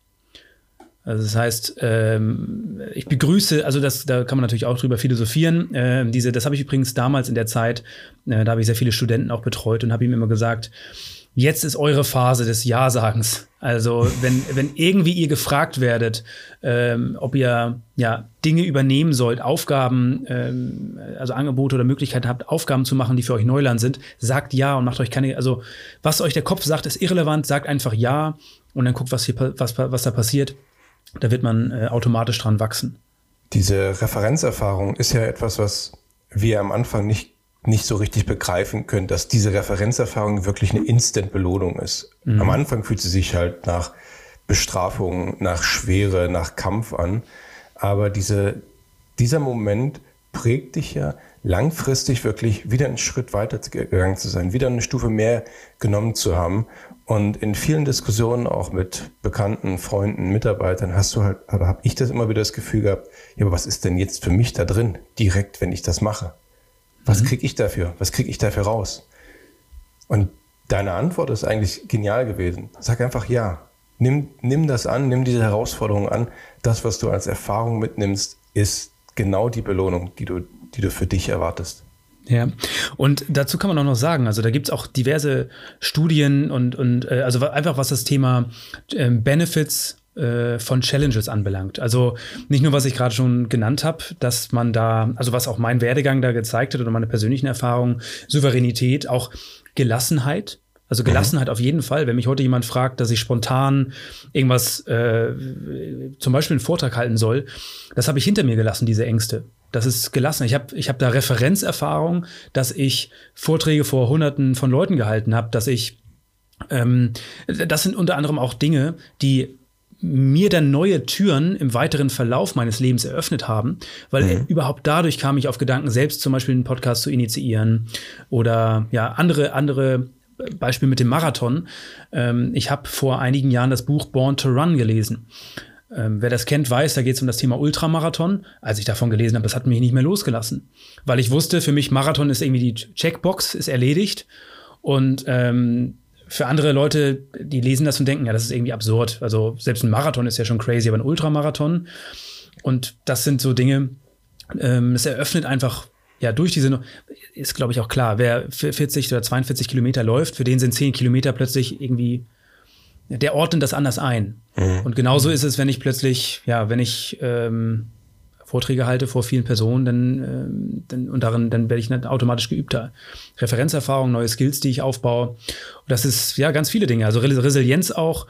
Also das heißt, ähm, ich begrüße, also das, da kann man natürlich auch drüber philosophieren. Äh, diese, das habe ich übrigens damals in der Zeit, äh, da habe ich sehr viele Studenten auch betreut und habe ihm immer gesagt, jetzt ist eure Phase des Ja-Sagens. Also wenn, wenn irgendwie ihr gefragt werdet, ähm, ob ihr ja Dinge übernehmen sollt, Aufgaben, ähm, also Angebote oder Möglichkeiten habt, Aufgaben zu machen, die für euch Neuland sind, sagt ja und macht euch keine, also was euch der Kopf sagt, ist irrelevant, sagt einfach ja und dann guckt, was, hier, was, was da passiert. Da wird man äh, automatisch dran wachsen. Diese Referenzerfahrung ist ja etwas, was wir am Anfang nicht nicht so richtig begreifen können, dass diese Referenzerfahrung wirklich eine Instant-Belohnung ist. Mhm. Am Anfang fühlt sie sich halt nach Bestrafung, nach Schwere, nach Kampf an. Aber diese, dieser Moment prägt dich ja langfristig wirklich wieder einen Schritt weiter gegangen zu sein, wieder eine Stufe mehr genommen zu haben. Und in vielen Diskussionen auch mit bekannten Freunden, Mitarbeitern hast du halt, aber habe ich das immer wieder das Gefühl gehabt, ja, aber was ist denn jetzt für mich da drin, direkt, wenn ich das mache? Was mhm. kriege ich dafür? Was kriege ich dafür raus? Und deine Antwort ist eigentlich genial gewesen. Sag einfach ja. Nimm, nimm das an, nimm diese Herausforderung an. Das, was du als Erfahrung mitnimmst, ist genau die Belohnung, die du, die du für dich erwartest. Ja, und dazu kann man auch noch sagen, also da gibt es auch diverse Studien und, und äh, also einfach was das Thema äh, Benefits von Challenges anbelangt. Also nicht nur, was ich gerade schon genannt habe, dass man da, also was auch mein Werdegang da gezeigt hat oder meine persönlichen Erfahrungen, Souveränität, auch Gelassenheit, also mhm. Gelassenheit mhm. auf jeden Fall. Wenn mich heute jemand fragt, dass ich spontan irgendwas, äh, zum Beispiel einen Vortrag halten soll, das habe ich hinter mir gelassen, diese Ängste. Das ist gelassen. Ich habe ich hab da Referenzerfahrung, dass ich Vorträge vor Hunderten von Leuten gehalten habe, dass ich ähm, das sind unter anderem auch Dinge, die mir dann neue Türen im weiteren Verlauf meines Lebens eröffnet haben, weil mhm. überhaupt dadurch kam ich auf Gedanken, selbst zum Beispiel einen Podcast zu initiieren oder ja andere andere Beispiel mit dem Marathon. Ähm, ich habe vor einigen Jahren das Buch Born to Run gelesen. Ähm, wer das kennt, weiß, da geht es um das Thema Ultramarathon. Als ich davon gelesen habe, das hat mich nicht mehr losgelassen. Weil ich wusste, für mich Marathon ist irgendwie die Checkbox, ist erledigt. Und ähm, für andere Leute, die lesen das und denken, ja, das ist irgendwie absurd. Also selbst ein Marathon ist ja schon crazy, aber ein Ultramarathon. Und das sind so Dinge, ähm, es eröffnet einfach ja, durch diese, ist glaube ich auch klar, wer 40 oder 42 Kilometer läuft, für den sind 10 Kilometer plötzlich irgendwie, der ordnet das anders ein. Mhm. Und genauso ist es, wenn ich plötzlich, ja, wenn ich ähm, Vorträge halte vor vielen Personen, dann, ähm, dann und darin, dann werde ich automatisch geübter. Referenzerfahrung, neue Skills, die ich aufbaue. Und das ist ja ganz viele Dinge. Also Resilienz auch,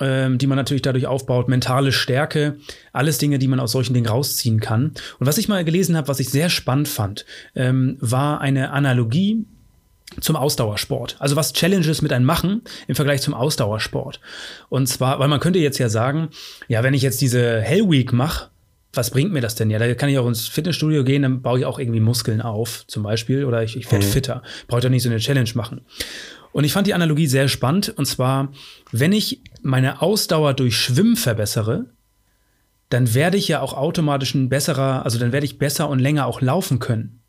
ähm, die man natürlich dadurch aufbaut, mentale Stärke, alles Dinge, die man aus solchen Dingen rausziehen kann. Und was ich mal gelesen habe, was ich sehr spannend fand, ähm, war eine Analogie zum Ausdauersport. Also was Challenges mit einem machen im Vergleich zum Ausdauersport. Und zwar, weil man könnte jetzt ja sagen, ja, wenn ich jetzt diese Hell Week mache, was bringt mir das denn? Ja, da kann ich auch ins Fitnessstudio gehen, dann baue ich auch irgendwie Muskeln auf, zum Beispiel, oder ich, ich werde mhm. fitter. Brauche doch nicht so eine Challenge machen. Und ich fand die Analogie sehr spannend. Und zwar, wenn ich meine Ausdauer durch Schwimmen verbessere, dann werde ich ja auch automatisch ein besserer, also dann werde ich besser und länger auch laufen können.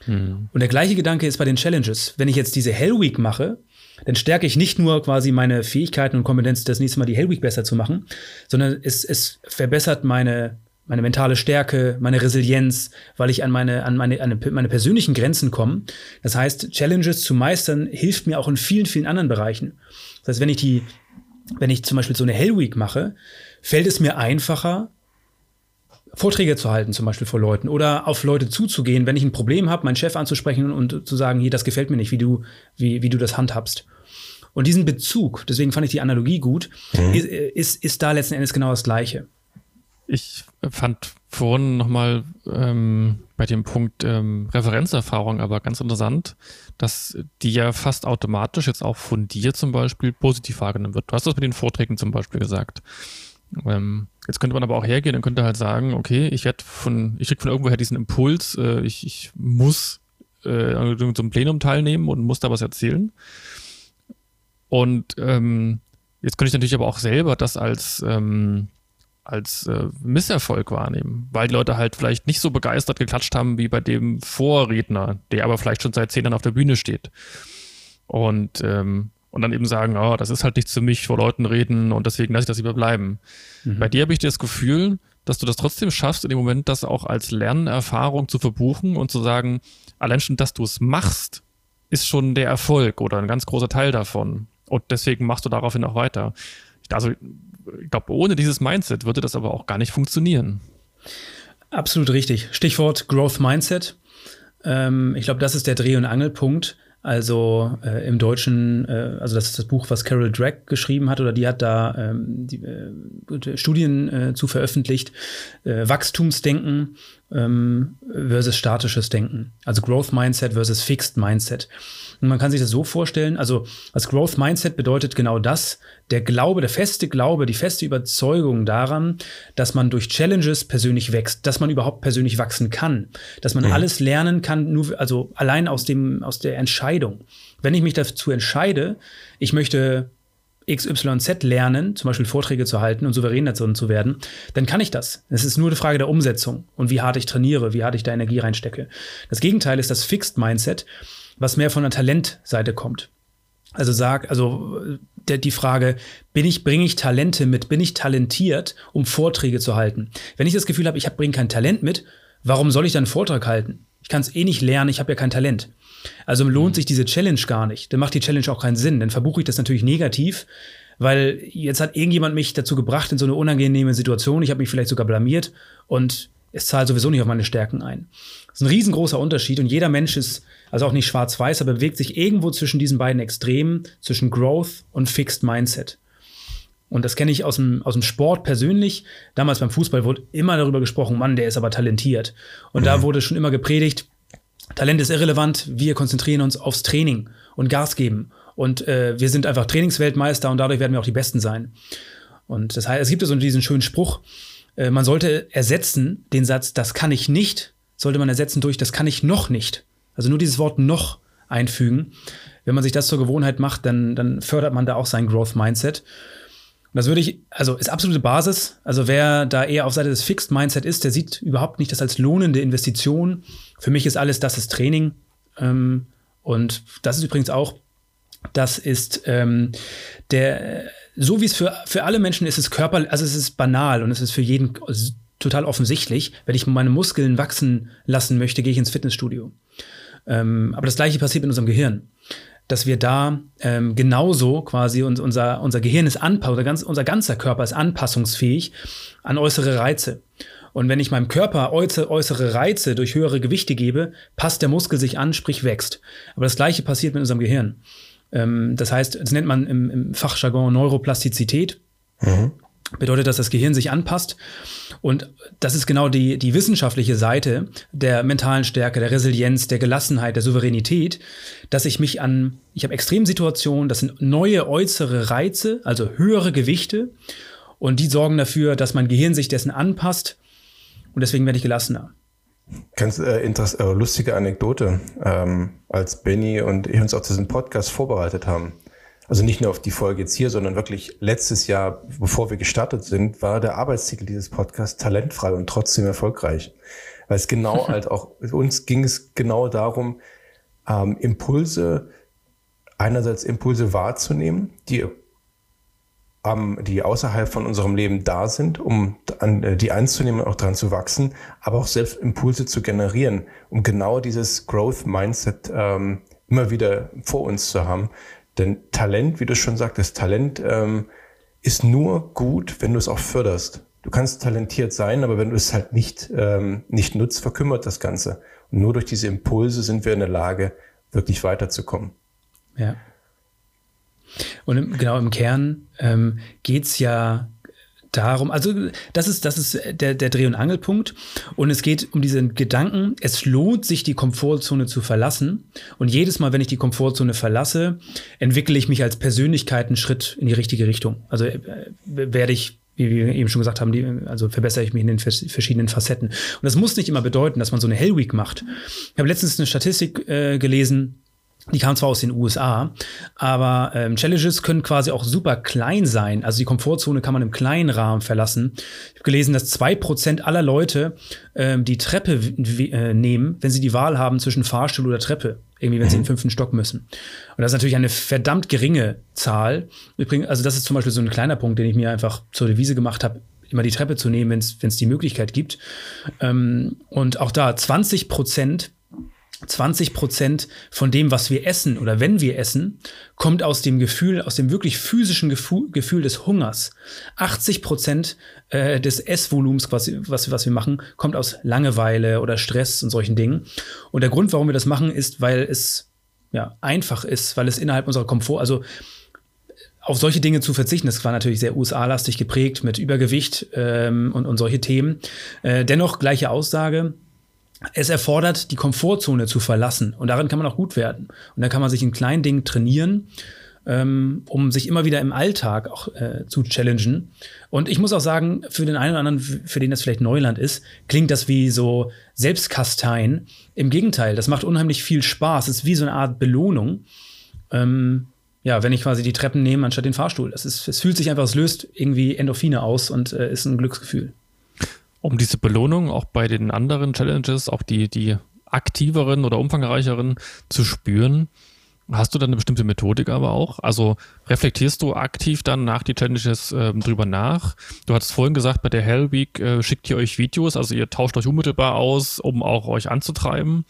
Hm. Und der gleiche Gedanke ist bei den Challenges. Wenn ich jetzt diese Hell Week mache, dann stärke ich nicht nur quasi meine Fähigkeiten und Kompetenz, das nächste Mal die Hell Week besser zu machen, sondern es, es verbessert meine meine mentale Stärke, meine Resilienz, weil ich an meine, an meine, an meine persönlichen Grenzen komme. Das heißt, Challenges zu meistern hilft mir auch in vielen, vielen anderen Bereichen. Das heißt, wenn ich die, wenn ich zum Beispiel so eine Hell Week mache, fällt es mir einfacher, Vorträge zu halten, zum Beispiel vor Leuten oder auf Leute zuzugehen, wenn ich ein Problem habe, meinen Chef anzusprechen und zu sagen, hier, das gefällt mir nicht, wie du, wie, wie du das handhabst. Und diesen Bezug, deswegen fand ich die Analogie gut, mhm. ist, ist, ist da letzten Endes genau das Gleiche. Ich fand vorhin nochmal ähm, bei dem Punkt ähm, Referenzerfahrung aber ganz interessant, dass die ja fast automatisch jetzt auch von dir zum Beispiel positiv wahrgenommen wird. Du hast das mit den Vorträgen zum Beispiel gesagt. Ähm, jetzt könnte man aber auch hergehen und könnte halt sagen, okay, ich werde von, ich krieg von irgendwoher diesen Impuls, äh, ich, ich muss äh, einem Plenum teilnehmen und muss da was erzählen. Und ähm, jetzt könnte ich natürlich aber auch selber das als ähm, als äh, Misserfolg wahrnehmen, weil die Leute halt vielleicht nicht so begeistert geklatscht haben wie bei dem Vorredner, der aber vielleicht schon seit zehn Jahren auf der Bühne steht. Und, ähm, und dann eben sagen, oh, das ist halt nichts für mich, vor Leuten reden und deswegen lasse ich das lieber bleiben. Mhm. Bei dir habe ich das Gefühl, dass du das trotzdem schaffst, in dem Moment das auch als Lernerfahrung zu verbuchen und zu sagen, allein schon, dass du es machst, ist schon der Erfolg oder ein ganz großer Teil davon. Und deswegen machst du daraufhin auch weiter. Also ich glaube, ohne dieses Mindset würde das aber auch gar nicht funktionieren. Absolut richtig. Stichwort Growth Mindset. Ähm, ich glaube, das ist der Dreh- und Angelpunkt. Also äh, im Deutschen, äh, also das ist das Buch, was Carol Drake geschrieben hat, oder die hat da ähm, die, äh, Studien äh, zu veröffentlicht. Äh, Wachstumsdenken ähm, versus statisches Denken. Also Growth Mindset versus Fixed Mindset. Und man kann sich das so vorstellen, also das Growth Mindset bedeutet genau das, der Glaube, der feste Glaube, die feste Überzeugung daran, dass man durch Challenges persönlich wächst, dass man überhaupt persönlich wachsen kann, dass man mhm. alles lernen kann, nur, also allein aus dem, aus der Entscheidung. Wenn ich mich dazu entscheide, ich möchte XYZ lernen, zum Beispiel Vorträge zu halten und souverän dazu zu werden, dann kann ich das. Es ist nur eine Frage der Umsetzung und wie hart ich trainiere, wie hart ich da Energie reinstecke. Das Gegenteil ist das Fixed Mindset, was mehr von der Talentseite kommt. Also sag, also die Frage, bin ich, bringe ich Talente mit, bin ich talentiert, um Vorträge zu halten? Wenn ich das Gefühl habe, ich bringe kein Talent mit, warum soll ich dann einen Vortrag halten? Ich kann es eh nicht lernen, ich habe ja kein Talent. Also lohnt sich diese Challenge gar nicht. Dann macht die Challenge auch keinen Sinn. Dann verbuche ich das natürlich negativ, weil jetzt hat irgendjemand mich dazu gebracht in so eine unangenehme Situation. Ich habe mich vielleicht sogar blamiert und es zahlt sowieso nicht auf meine Stärken ein. Das ist ein riesengroßer Unterschied und jeder Mensch ist also auch nicht schwarz-weiß, aber bewegt sich irgendwo zwischen diesen beiden Extremen, zwischen Growth und Fixed Mindset. Und das kenne ich aus dem, aus dem Sport persönlich. Damals beim Fußball wurde immer darüber gesprochen, Mann, der ist aber talentiert. Und mhm. da wurde schon immer gepredigt, Talent ist irrelevant, wir konzentrieren uns aufs Training und Gas geben. Und äh, wir sind einfach Trainingsweltmeister und dadurch werden wir auch die Besten sein. Und das heißt, es gibt so diesen schönen Spruch, äh, man sollte ersetzen den Satz, das kann ich nicht, sollte man ersetzen durch, das kann ich noch nicht. Also nur dieses Wort noch einfügen. Wenn man sich das zur Gewohnheit macht, dann, dann fördert man da auch sein Growth Mindset. Das würde ich, also ist absolute Basis. Also wer da eher auf Seite des Fixed Mindset ist, der sieht überhaupt nicht das als lohnende Investition. Für mich ist alles, das ist Training. Ähm, und das ist übrigens auch, das ist ähm, der, so wie es für, für alle Menschen ist, es Körper, also es ist banal und es ist für jeden total offensichtlich. Wenn ich meine Muskeln wachsen lassen möchte, gehe ich ins Fitnessstudio. Ähm, aber das gleiche passiert in unserem Gehirn dass wir da ähm, genauso quasi und unser, unser Gehirn ist anpassungsfähig, unser, ganz, unser ganzer Körper ist anpassungsfähig an äußere Reize. Und wenn ich meinem Körper äußere Reize durch höhere Gewichte gebe, passt der Muskel sich an, sprich wächst. Aber das gleiche passiert mit unserem Gehirn. Ähm, das heißt, das nennt man im, im Fachjargon Neuroplastizität. Mhm bedeutet, dass das Gehirn sich anpasst. Und das ist genau die, die wissenschaftliche Seite der mentalen Stärke, der Resilienz, der Gelassenheit, der Souveränität, dass ich mich an, ich habe Extremsituationen, das sind neue äußere Reize, also höhere Gewichte. Und die sorgen dafür, dass mein Gehirn sich dessen anpasst. Und deswegen werde ich gelassener. Ganz äh, äh, lustige Anekdote, ähm, als Benny und ich uns auf diesen Podcast vorbereitet haben also nicht nur auf die Folge jetzt hier, sondern wirklich letztes Jahr, bevor wir gestartet sind, war der Arbeitstitel dieses Podcasts talentfrei und trotzdem erfolgreich. Weil es genau *laughs* halt auch, uns ging es genau darum, ähm, Impulse, einerseits Impulse wahrzunehmen, die, ähm, die außerhalb von unserem Leben da sind, um an, äh, die einzunehmen und auch daran zu wachsen, aber auch selbst Impulse zu generieren, um genau dieses Growth Mindset ähm, immer wieder vor uns zu haben, denn Talent, wie du schon sagtest, Talent ähm, ist nur gut, wenn du es auch förderst. Du kannst talentiert sein, aber wenn du es halt nicht, ähm, nicht nutzt, verkümmert das Ganze. Und nur durch diese Impulse sind wir in der Lage, wirklich weiterzukommen. Ja. Und im, genau im Kern ähm, geht es ja darum, also das ist, das ist der, der Dreh- und Angelpunkt. Und es geht um diesen Gedanken, es lohnt sich, die Komfortzone zu verlassen. Und jedes Mal, wenn ich die Komfortzone verlasse, entwickle ich mich als Persönlichkeit einen Schritt in die richtige Richtung. Also äh, werde ich wie wir eben schon gesagt haben, die, also verbessere ich mich in den verschiedenen Facetten. Und das muss nicht immer bedeuten, dass man so eine Hell Week macht. Ich habe letztens eine Statistik äh, gelesen, die kam zwar aus den USA, aber ähm, Challenges können quasi auch super klein sein. Also die Komfortzone kann man im kleinen Rahmen verlassen. Ich habe gelesen, dass zwei Prozent aller Leute ähm, die Treppe äh, nehmen, wenn sie die Wahl haben zwischen Fahrstuhl oder Treppe. Irgendwie, wenn sie in den mhm. fünften Stock müssen. Und das ist natürlich eine verdammt geringe Zahl. Übrigens, also das ist zum Beispiel so ein kleiner Punkt, den ich mir einfach zur Devise gemacht habe, immer die Treppe zu nehmen, wenn es die Möglichkeit gibt. Ähm, und auch da 20 Prozent 20 Prozent von dem, was wir essen oder wenn wir essen, kommt aus dem Gefühl, aus dem wirklich physischen Gefühl, des Hungers. 80 Prozent äh, des Essvolumens, was, was, was wir machen, kommt aus Langeweile oder Stress und solchen Dingen. Und der Grund, warum wir das machen, ist, weil es ja einfach ist, weil es innerhalb unserer Komfort, also auf solche Dinge zu verzichten. Das war natürlich sehr USA-lastig geprägt mit Übergewicht ähm, und, und solche Themen. Äh, dennoch gleiche Aussage. Es erfordert, die Komfortzone zu verlassen. Und darin kann man auch gut werden. Und da kann man sich in kleinen Dingen trainieren ähm, um sich immer wieder im Alltag auch äh, zu challengen. Und ich muss auch sagen, für den einen oder anderen, für den das vielleicht Neuland ist, klingt das wie so Selbstkasteien. Im Gegenteil, das macht unheimlich viel Spaß. Es ist wie so eine Art Belohnung. Ähm, ja, wenn ich quasi die Treppen nehme anstatt den Fahrstuhl. Es, ist, es fühlt sich einfach, es löst irgendwie Endorphine aus und äh, ist ein Glücksgefühl. Um diese Belohnung auch bei den anderen Challenges, auch die, die aktiveren oder umfangreicheren zu spüren, Hast du dann eine bestimmte Methodik aber auch? Also reflektierst du aktiv dann nach die Challenges äh, drüber nach? Du hattest vorhin gesagt, bei der Hell Week äh, schickt ihr euch Videos, also ihr tauscht euch unmittelbar aus, um auch euch anzutreiben.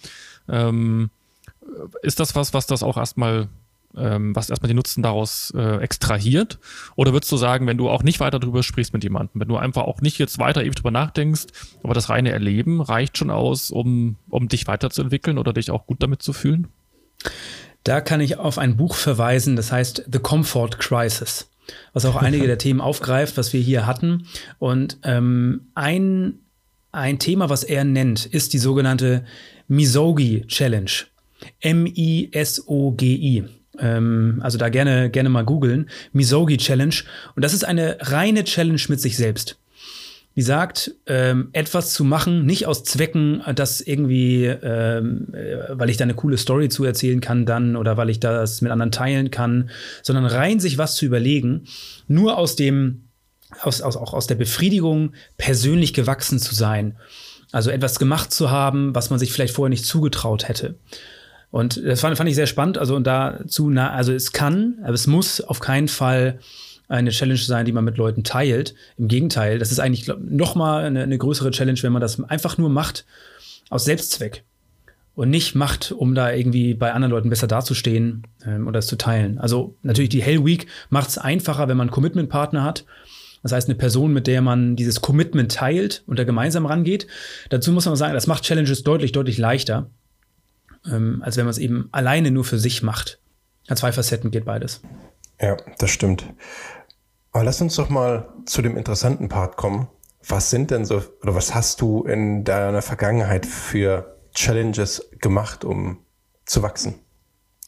Ähm, ist das was, was das auch erstmal, ähm, was erstmal die Nutzen daraus äh, extrahiert? Oder würdest du sagen, wenn du auch nicht weiter drüber sprichst mit jemandem, wenn du einfach auch nicht jetzt weiter ewig drüber nachdenkst, aber das reine Erleben reicht schon aus, um, um dich weiterzuentwickeln oder dich auch gut damit zu fühlen? Da kann ich auf ein Buch verweisen, das heißt The Comfort Crisis, was auch einige der *laughs* Themen aufgreift, was wir hier hatten. Und ähm, ein, ein Thema, was er nennt, ist die sogenannte Misogi Challenge. M-I-S-O-G-I. Ähm, also da gerne, gerne mal googeln. Misogi Challenge. Und das ist eine reine Challenge mit sich selbst die sagt, ähm, etwas zu machen, nicht aus Zwecken, dass irgendwie, ähm, äh, weil ich da eine coole Story zu erzählen kann dann oder weil ich das mit anderen teilen kann, sondern rein sich was zu überlegen, nur aus dem, aus, aus, auch aus der Befriedigung, persönlich gewachsen zu sein. Also etwas gemacht zu haben, was man sich vielleicht vorher nicht zugetraut hätte. Und das fand, fand ich sehr spannend. Also und dazu, na, also es kann, aber es muss auf keinen Fall eine Challenge sein, die man mit Leuten teilt. Im Gegenteil, das ist eigentlich glaub, noch mal eine, eine größere Challenge, wenn man das einfach nur macht aus Selbstzweck und nicht macht, um da irgendwie bei anderen Leuten besser dazustehen ähm, oder es zu teilen. Also natürlich die Hell Week macht es einfacher, wenn man einen Commitment-Partner hat. Das heißt, eine Person, mit der man dieses Commitment teilt und da gemeinsam rangeht. Dazu muss man sagen, das macht Challenges deutlich, deutlich leichter, ähm, als wenn man es eben alleine nur für sich macht. An zwei Facetten geht beides. Ja, das stimmt. Aber lass uns doch mal zu dem interessanten Part kommen. Was sind denn so, oder was hast du in deiner Vergangenheit für Challenges gemacht, um zu wachsen?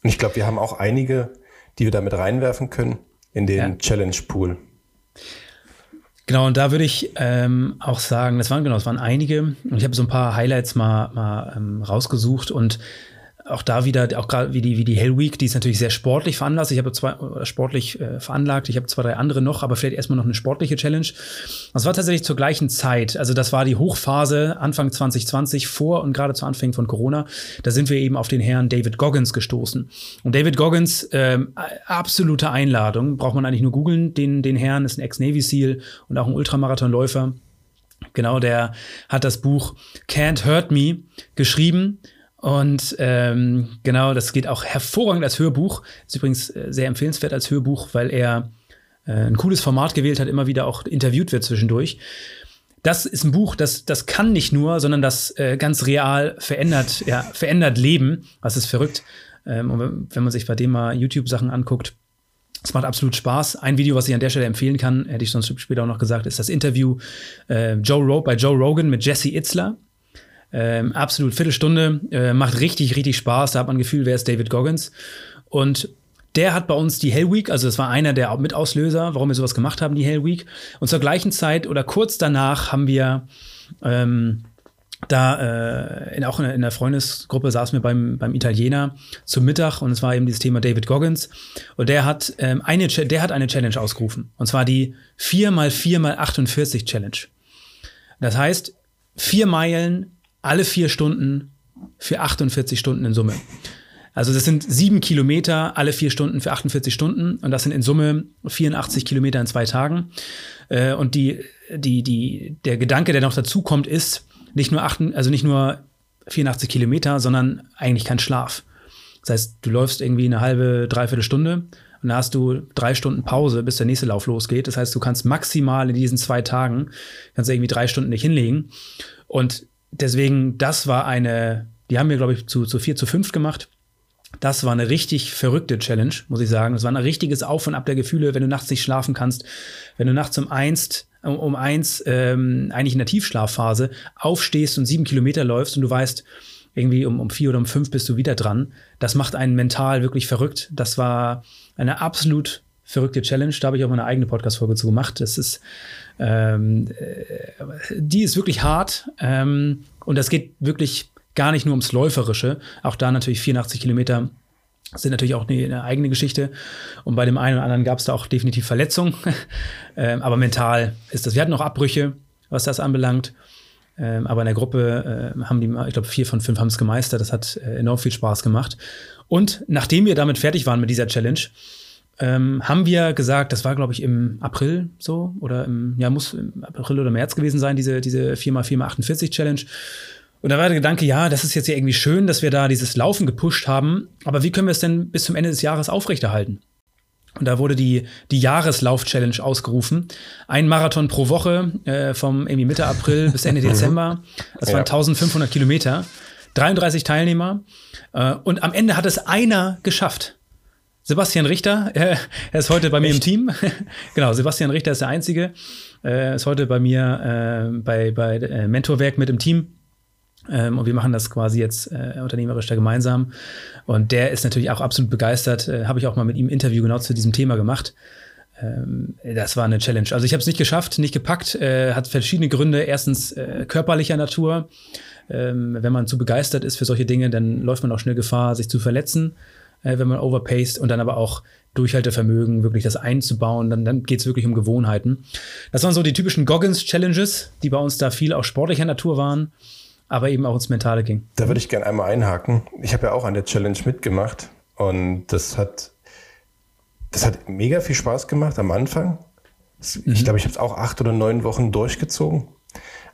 Und ich glaube, wir haben auch einige, die wir damit reinwerfen können in den ja. Challenge Pool. Genau, und da würde ich ähm, auch sagen, das waren genau, das waren einige. Und ich habe so ein paar Highlights mal, mal ähm, rausgesucht und auch da wieder, auch gerade wie die, wie die Hell Week, die ist natürlich sehr sportlich veranlasst. Ich habe zwei, sportlich äh, veranlagt. Ich habe zwei, drei andere noch, aber vielleicht erstmal noch eine sportliche Challenge. Das war tatsächlich zur gleichen Zeit. Also das war die Hochphase Anfang 2020 vor und gerade zu Anfang von Corona. Da sind wir eben auf den Herrn David Goggins gestoßen. Und David Goggins, ähm, absolute Einladung. Braucht man eigentlich nur googeln. Den, den Herrn ist ein Ex-Navy SEAL und auch ein Ultramarathonläufer. Genau, der hat das Buch Can't Hurt Me geschrieben und ähm, genau, das geht auch hervorragend als Hörbuch. Ist übrigens äh, sehr empfehlenswert als Hörbuch, weil er äh, ein cooles Format gewählt hat, immer wieder auch interviewt wird zwischendurch. Das ist ein Buch, das, das kann nicht nur, sondern das äh, ganz real verändert, ja, verändert Leben. Was ist verrückt. Ähm, wenn man sich bei dem mal YouTube-Sachen anguckt, es macht absolut Spaß. Ein Video, was ich an der Stelle empfehlen kann, hätte ich sonst später auch noch gesagt, ist das Interview äh, Joe Ro bei Joe Rogan mit Jesse Itzler. Ähm, absolut Viertelstunde, äh, macht richtig, richtig Spaß. Da hat man ein Gefühl, wer ist David Goggins. Und der hat bei uns die Hell Week, also das war einer der Mitauslöser, warum wir sowas gemacht haben, die Hell Week. Und zur gleichen Zeit oder kurz danach haben wir ähm, da äh, in, auch in, in der Freundesgruppe saßen wir beim, beim Italiener zum Mittag und es war eben dieses Thema David Goggins. Und der hat, ähm, eine, der hat eine Challenge ausgerufen. Und zwar die 4x4x48 Challenge. Das heißt, vier Meilen alle vier Stunden für 48 Stunden in Summe. Also das sind sieben Kilometer alle vier Stunden für 48 Stunden und das sind in Summe 84 Kilometer in zwei Tagen. Äh, und die, die, die, der Gedanke, der noch dazu kommt, ist nicht nur acht, also nicht nur 84 Kilometer, sondern eigentlich kein Schlaf. Das heißt, du läufst irgendwie eine halbe, dreiviertel Stunde und dann hast du drei Stunden Pause, bis der nächste Lauf losgeht. Das heißt, du kannst maximal in diesen zwei Tagen, kannst irgendwie drei Stunden nicht hinlegen. Und deswegen, das war eine, die haben wir, glaube ich, zu, zu vier, zu fünf gemacht. Das war eine richtig verrückte Challenge, muss ich sagen. Das war ein richtiges Auf und Ab der Gefühle, wenn du nachts nicht schlafen kannst, wenn du nachts um eins, um eins ähm, eigentlich in der Tiefschlafphase aufstehst und sieben Kilometer läufst und du weißt, irgendwie um, um vier oder um fünf bist du wieder dran. Das macht einen mental wirklich verrückt. Das war eine absolut verrückte Challenge. Da habe ich auch meine eigene Podcast-Folge zu gemacht. Das ist, ähm, äh, die ist wirklich hart ähm, und das geht wirklich gar nicht nur ums Läuferische. Auch da natürlich 84 Kilometer sind natürlich auch eine, eine eigene Geschichte. Und bei dem einen oder anderen gab es da auch definitiv Verletzungen. *laughs* ähm, aber mental ist das. Wir hatten auch Abbrüche, was das anbelangt. Ähm, aber in der Gruppe äh, haben die, ich glaube, vier von fünf haben es gemeistert. Das hat äh, enorm viel Spaß gemacht. Und nachdem wir damit fertig waren mit dieser Challenge, ähm, haben wir gesagt, das war, glaube ich, im April so, oder im, ja, muss im April oder März gewesen sein, diese, diese 4x4x48 Challenge. Und da war der Gedanke, ja, das ist jetzt ja irgendwie schön, dass wir da dieses Laufen gepusht haben, aber wie können wir es denn bis zum Ende des Jahres aufrechterhalten? Und da wurde die, die Jahreslauf-Challenge ausgerufen. Ein Marathon pro Woche äh, vom irgendwie Mitte April bis Ende *laughs* Dezember. Das waren ja. 1500 Kilometer, 33 Teilnehmer. Äh, und am Ende hat es einer geschafft. Sebastian Richter, äh, er ist heute bei mir Echt? im Team. *laughs* genau, Sebastian Richter ist der Einzige. Er ist heute bei mir äh, bei, bei äh, Mentorwerk mit im Team. Ähm, und wir machen das quasi jetzt äh, unternehmerisch da gemeinsam. Und der ist natürlich auch absolut begeistert. Äh, habe ich auch mal mit ihm ein Interview genau zu diesem Thema gemacht. Ähm, das war eine Challenge. Also ich habe es nicht geschafft, nicht gepackt. Äh, hat verschiedene Gründe. Erstens äh, körperlicher Natur. Ähm, wenn man zu begeistert ist für solche Dinge, dann läuft man auch schnell Gefahr, sich zu verletzen äh, wenn man overpaced und dann aber auch Durchhaltevermögen, wirklich das einzubauen, dann, dann geht es wirklich um Gewohnheiten. Das waren so die typischen Goggins-Challenges, die bei uns da viel auch sportlicher Natur waren, aber eben auch ins Mentale ging. Da würde ich gerne einmal einhaken. Ich habe ja auch an der Challenge mitgemacht und das hat, das hat mega viel Spaß gemacht am Anfang. Ich mhm. glaube, ich habe es auch acht oder neun Wochen durchgezogen.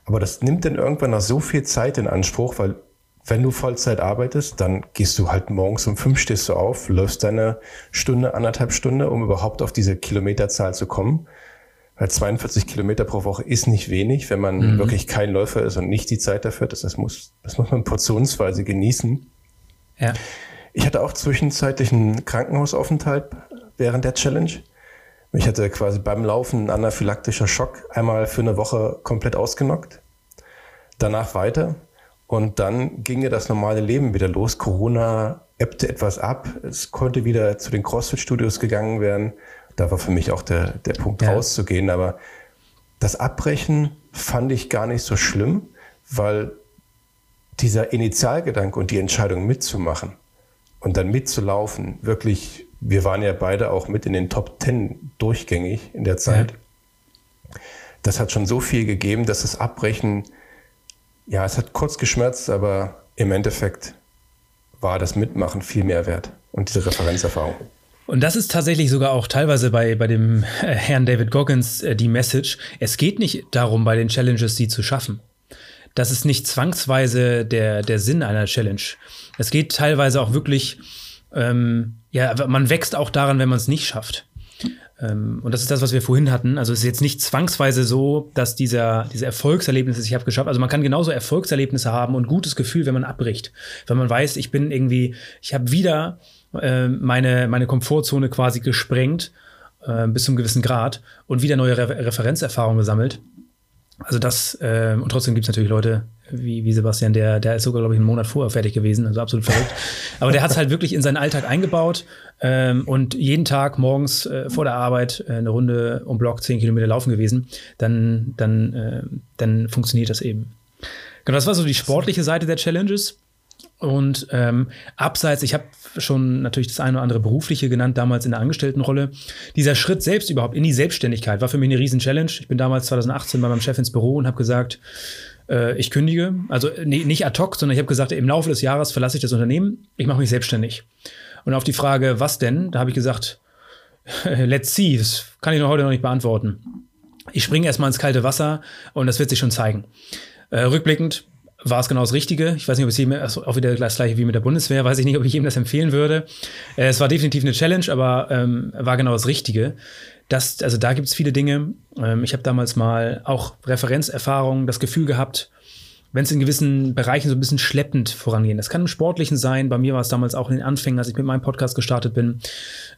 Aber das nimmt dann irgendwann noch so viel Zeit in Anspruch, weil wenn du Vollzeit arbeitest, dann gehst du halt morgens um fünf stehst du auf, läufst deine Stunde, anderthalb Stunde, um überhaupt auf diese Kilometerzahl zu kommen. Weil 42 Kilometer pro Woche ist nicht wenig, wenn man mhm. wirklich kein Läufer ist und nicht die Zeit dafür. Das, das, muss, das muss man portionsweise genießen. Ja. Ich hatte auch zwischenzeitlich einen Krankenhausaufenthalt während der Challenge. Ich hatte quasi beim Laufen ein anaphylaktischer Schock einmal für eine Woche komplett ausgenockt. Danach weiter. Und dann ginge das normale Leben wieder los. Corona ebbte etwas ab. Es konnte wieder zu den CrossFit-Studios gegangen werden. Da war für mich auch der, der Punkt ja. rauszugehen. Aber das Abbrechen fand ich gar nicht so schlimm, weil dieser Initialgedanke und die Entscheidung mitzumachen und dann mitzulaufen, wirklich, wir waren ja beide auch mit in den Top Ten durchgängig in der Zeit. Ja. Das hat schon so viel gegeben, dass das Abbrechen ja, es hat kurz geschmerzt, aber im Endeffekt war das Mitmachen viel mehr wert und diese Referenzerfahrung. Und das ist tatsächlich sogar auch teilweise bei, bei dem äh, Herrn David Goggins äh, die Message. Es geht nicht darum, bei den Challenges sie zu schaffen. Das ist nicht zwangsweise der, der Sinn einer Challenge. Es geht teilweise auch wirklich, ähm, ja, man wächst auch daran, wenn man es nicht schafft. Ähm, und das ist das, was wir vorhin hatten. Also es ist jetzt nicht zwangsweise so, dass dieser, diese Erfolgserlebnisse, ich habe geschafft, also man kann genauso Erfolgserlebnisse haben und gutes Gefühl, wenn man abbricht. Wenn man weiß, ich bin irgendwie, ich habe wieder äh, meine, meine Komfortzone quasi gesprengt äh, bis zum gewissen Grad und wieder neue Re Referenzerfahrungen gesammelt. Also das, äh, und trotzdem gibt es natürlich Leute wie, wie Sebastian, der, der ist sogar, glaube ich, einen Monat vorher fertig gewesen, also absolut verrückt. *laughs* Aber der hat es halt wirklich in seinen Alltag eingebaut ähm, und jeden Tag morgens äh, vor der Arbeit äh, eine Runde um Block zehn Kilometer laufen gewesen. Dann, dann, äh, dann funktioniert das eben. Genau, das war so die sportliche Seite der Challenges. Und ähm, abseits, ich habe schon natürlich das eine oder andere berufliche genannt, damals in der Angestelltenrolle. Dieser Schritt selbst überhaupt in die Selbstständigkeit war für mich eine riesen Challenge. Ich bin damals 2018 bei meinem Chef ins Büro und habe gesagt, äh, ich kündige. Also nee, nicht ad hoc, sondern ich habe gesagt, im Laufe des Jahres verlasse ich das Unternehmen, ich mache mich selbstständig. Und auf die Frage, was denn, da habe ich gesagt, *laughs* let's see, das kann ich noch heute noch nicht beantworten. Ich springe erstmal ins kalte Wasser und das wird sich schon zeigen. Äh, rückblickend war es genau das Richtige. Ich weiß nicht, ob es jedem, also auch wieder das gleiche wie mit der Bundeswehr, weiß ich nicht, ob ich jedem das empfehlen würde. Äh, es war definitiv eine Challenge, aber ähm, war genau das Richtige. Das, also da gibt es viele Dinge. Ähm, ich habe damals mal auch Referenzerfahrungen, das Gefühl gehabt, wenn es in gewissen Bereichen so ein bisschen schleppend vorangehen. Das kann im Sportlichen sein. Bei mir war es damals auch in den Anfängen, als ich mit meinem Podcast gestartet bin,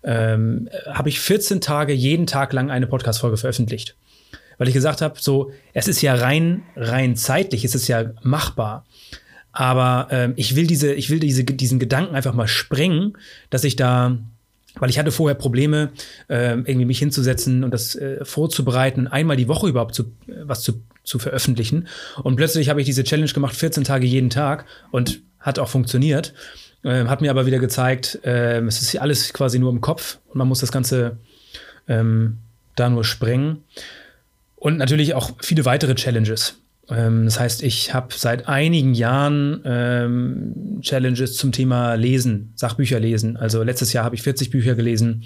ähm, habe ich 14 Tage jeden Tag lang eine Podcast-Folge veröffentlicht. Weil ich gesagt habe, so, es ist ja rein, rein zeitlich, es ist ja machbar. Aber ähm, ich will diese, ich will diese, diesen Gedanken einfach mal sprengen, dass ich da weil ich hatte vorher Probleme, äh, irgendwie mich hinzusetzen und das äh, vorzubereiten, einmal die Woche überhaupt zu, äh, was zu, zu veröffentlichen. Und plötzlich habe ich diese Challenge gemacht, 14 Tage jeden Tag und hat auch funktioniert. Äh, hat mir aber wieder gezeigt, äh, es ist alles quasi nur im Kopf und man muss das Ganze ähm, da nur sprengen. Und natürlich auch viele weitere Challenges. Ähm, das heißt, ich habe seit einigen Jahren ähm, Challenges zum Thema Lesen, Sachbücher lesen. Also letztes Jahr habe ich 40 Bücher gelesen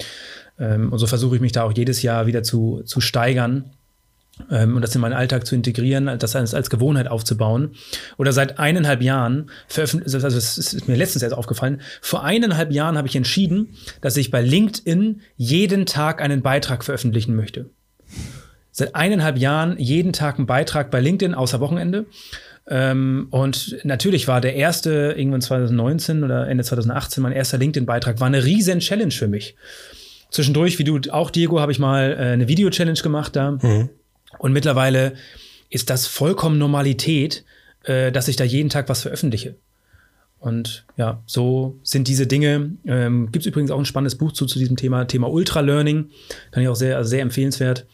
ähm, und so versuche ich mich da auch jedes Jahr wieder zu, zu steigern ähm, und das in meinen Alltag zu integrieren, das als, als Gewohnheit aufzubauen. Oder seit eineinhalb Jahren, also es ist mir letztens erst aufgefallen, vor eineinhalb Jahren habe ich entschieden, dass ich bei LinkedIn jeden Tag einen Beitrag veröffentlichen möchte seit eineinhalb Jahren jeden Tag einen Beitrag bei LinkedIn, außer Wochenende. Ähm, und natürlich war der erste, irgendwann 2019 oder Ende 2018, mein erster LinkedIn-Beitrag, war eine riesen Challenge für mich. Zwischendurch, wie du auch, Diego, habe ich mal äh, eine Video-Challenge gemacht da. Mhm. Und mittlerweile ist das vollkommen Normalität, äh, dass ich da jeden Tag was veröffentliche. Und ja, so sind diese Dinge. Ähm, Gibt es übrigens auch ein spannendes Buch zu, zu diesem Thema, Thema Ultra-Learning. Kann ich auch sehr, also sehr empfehlenswert.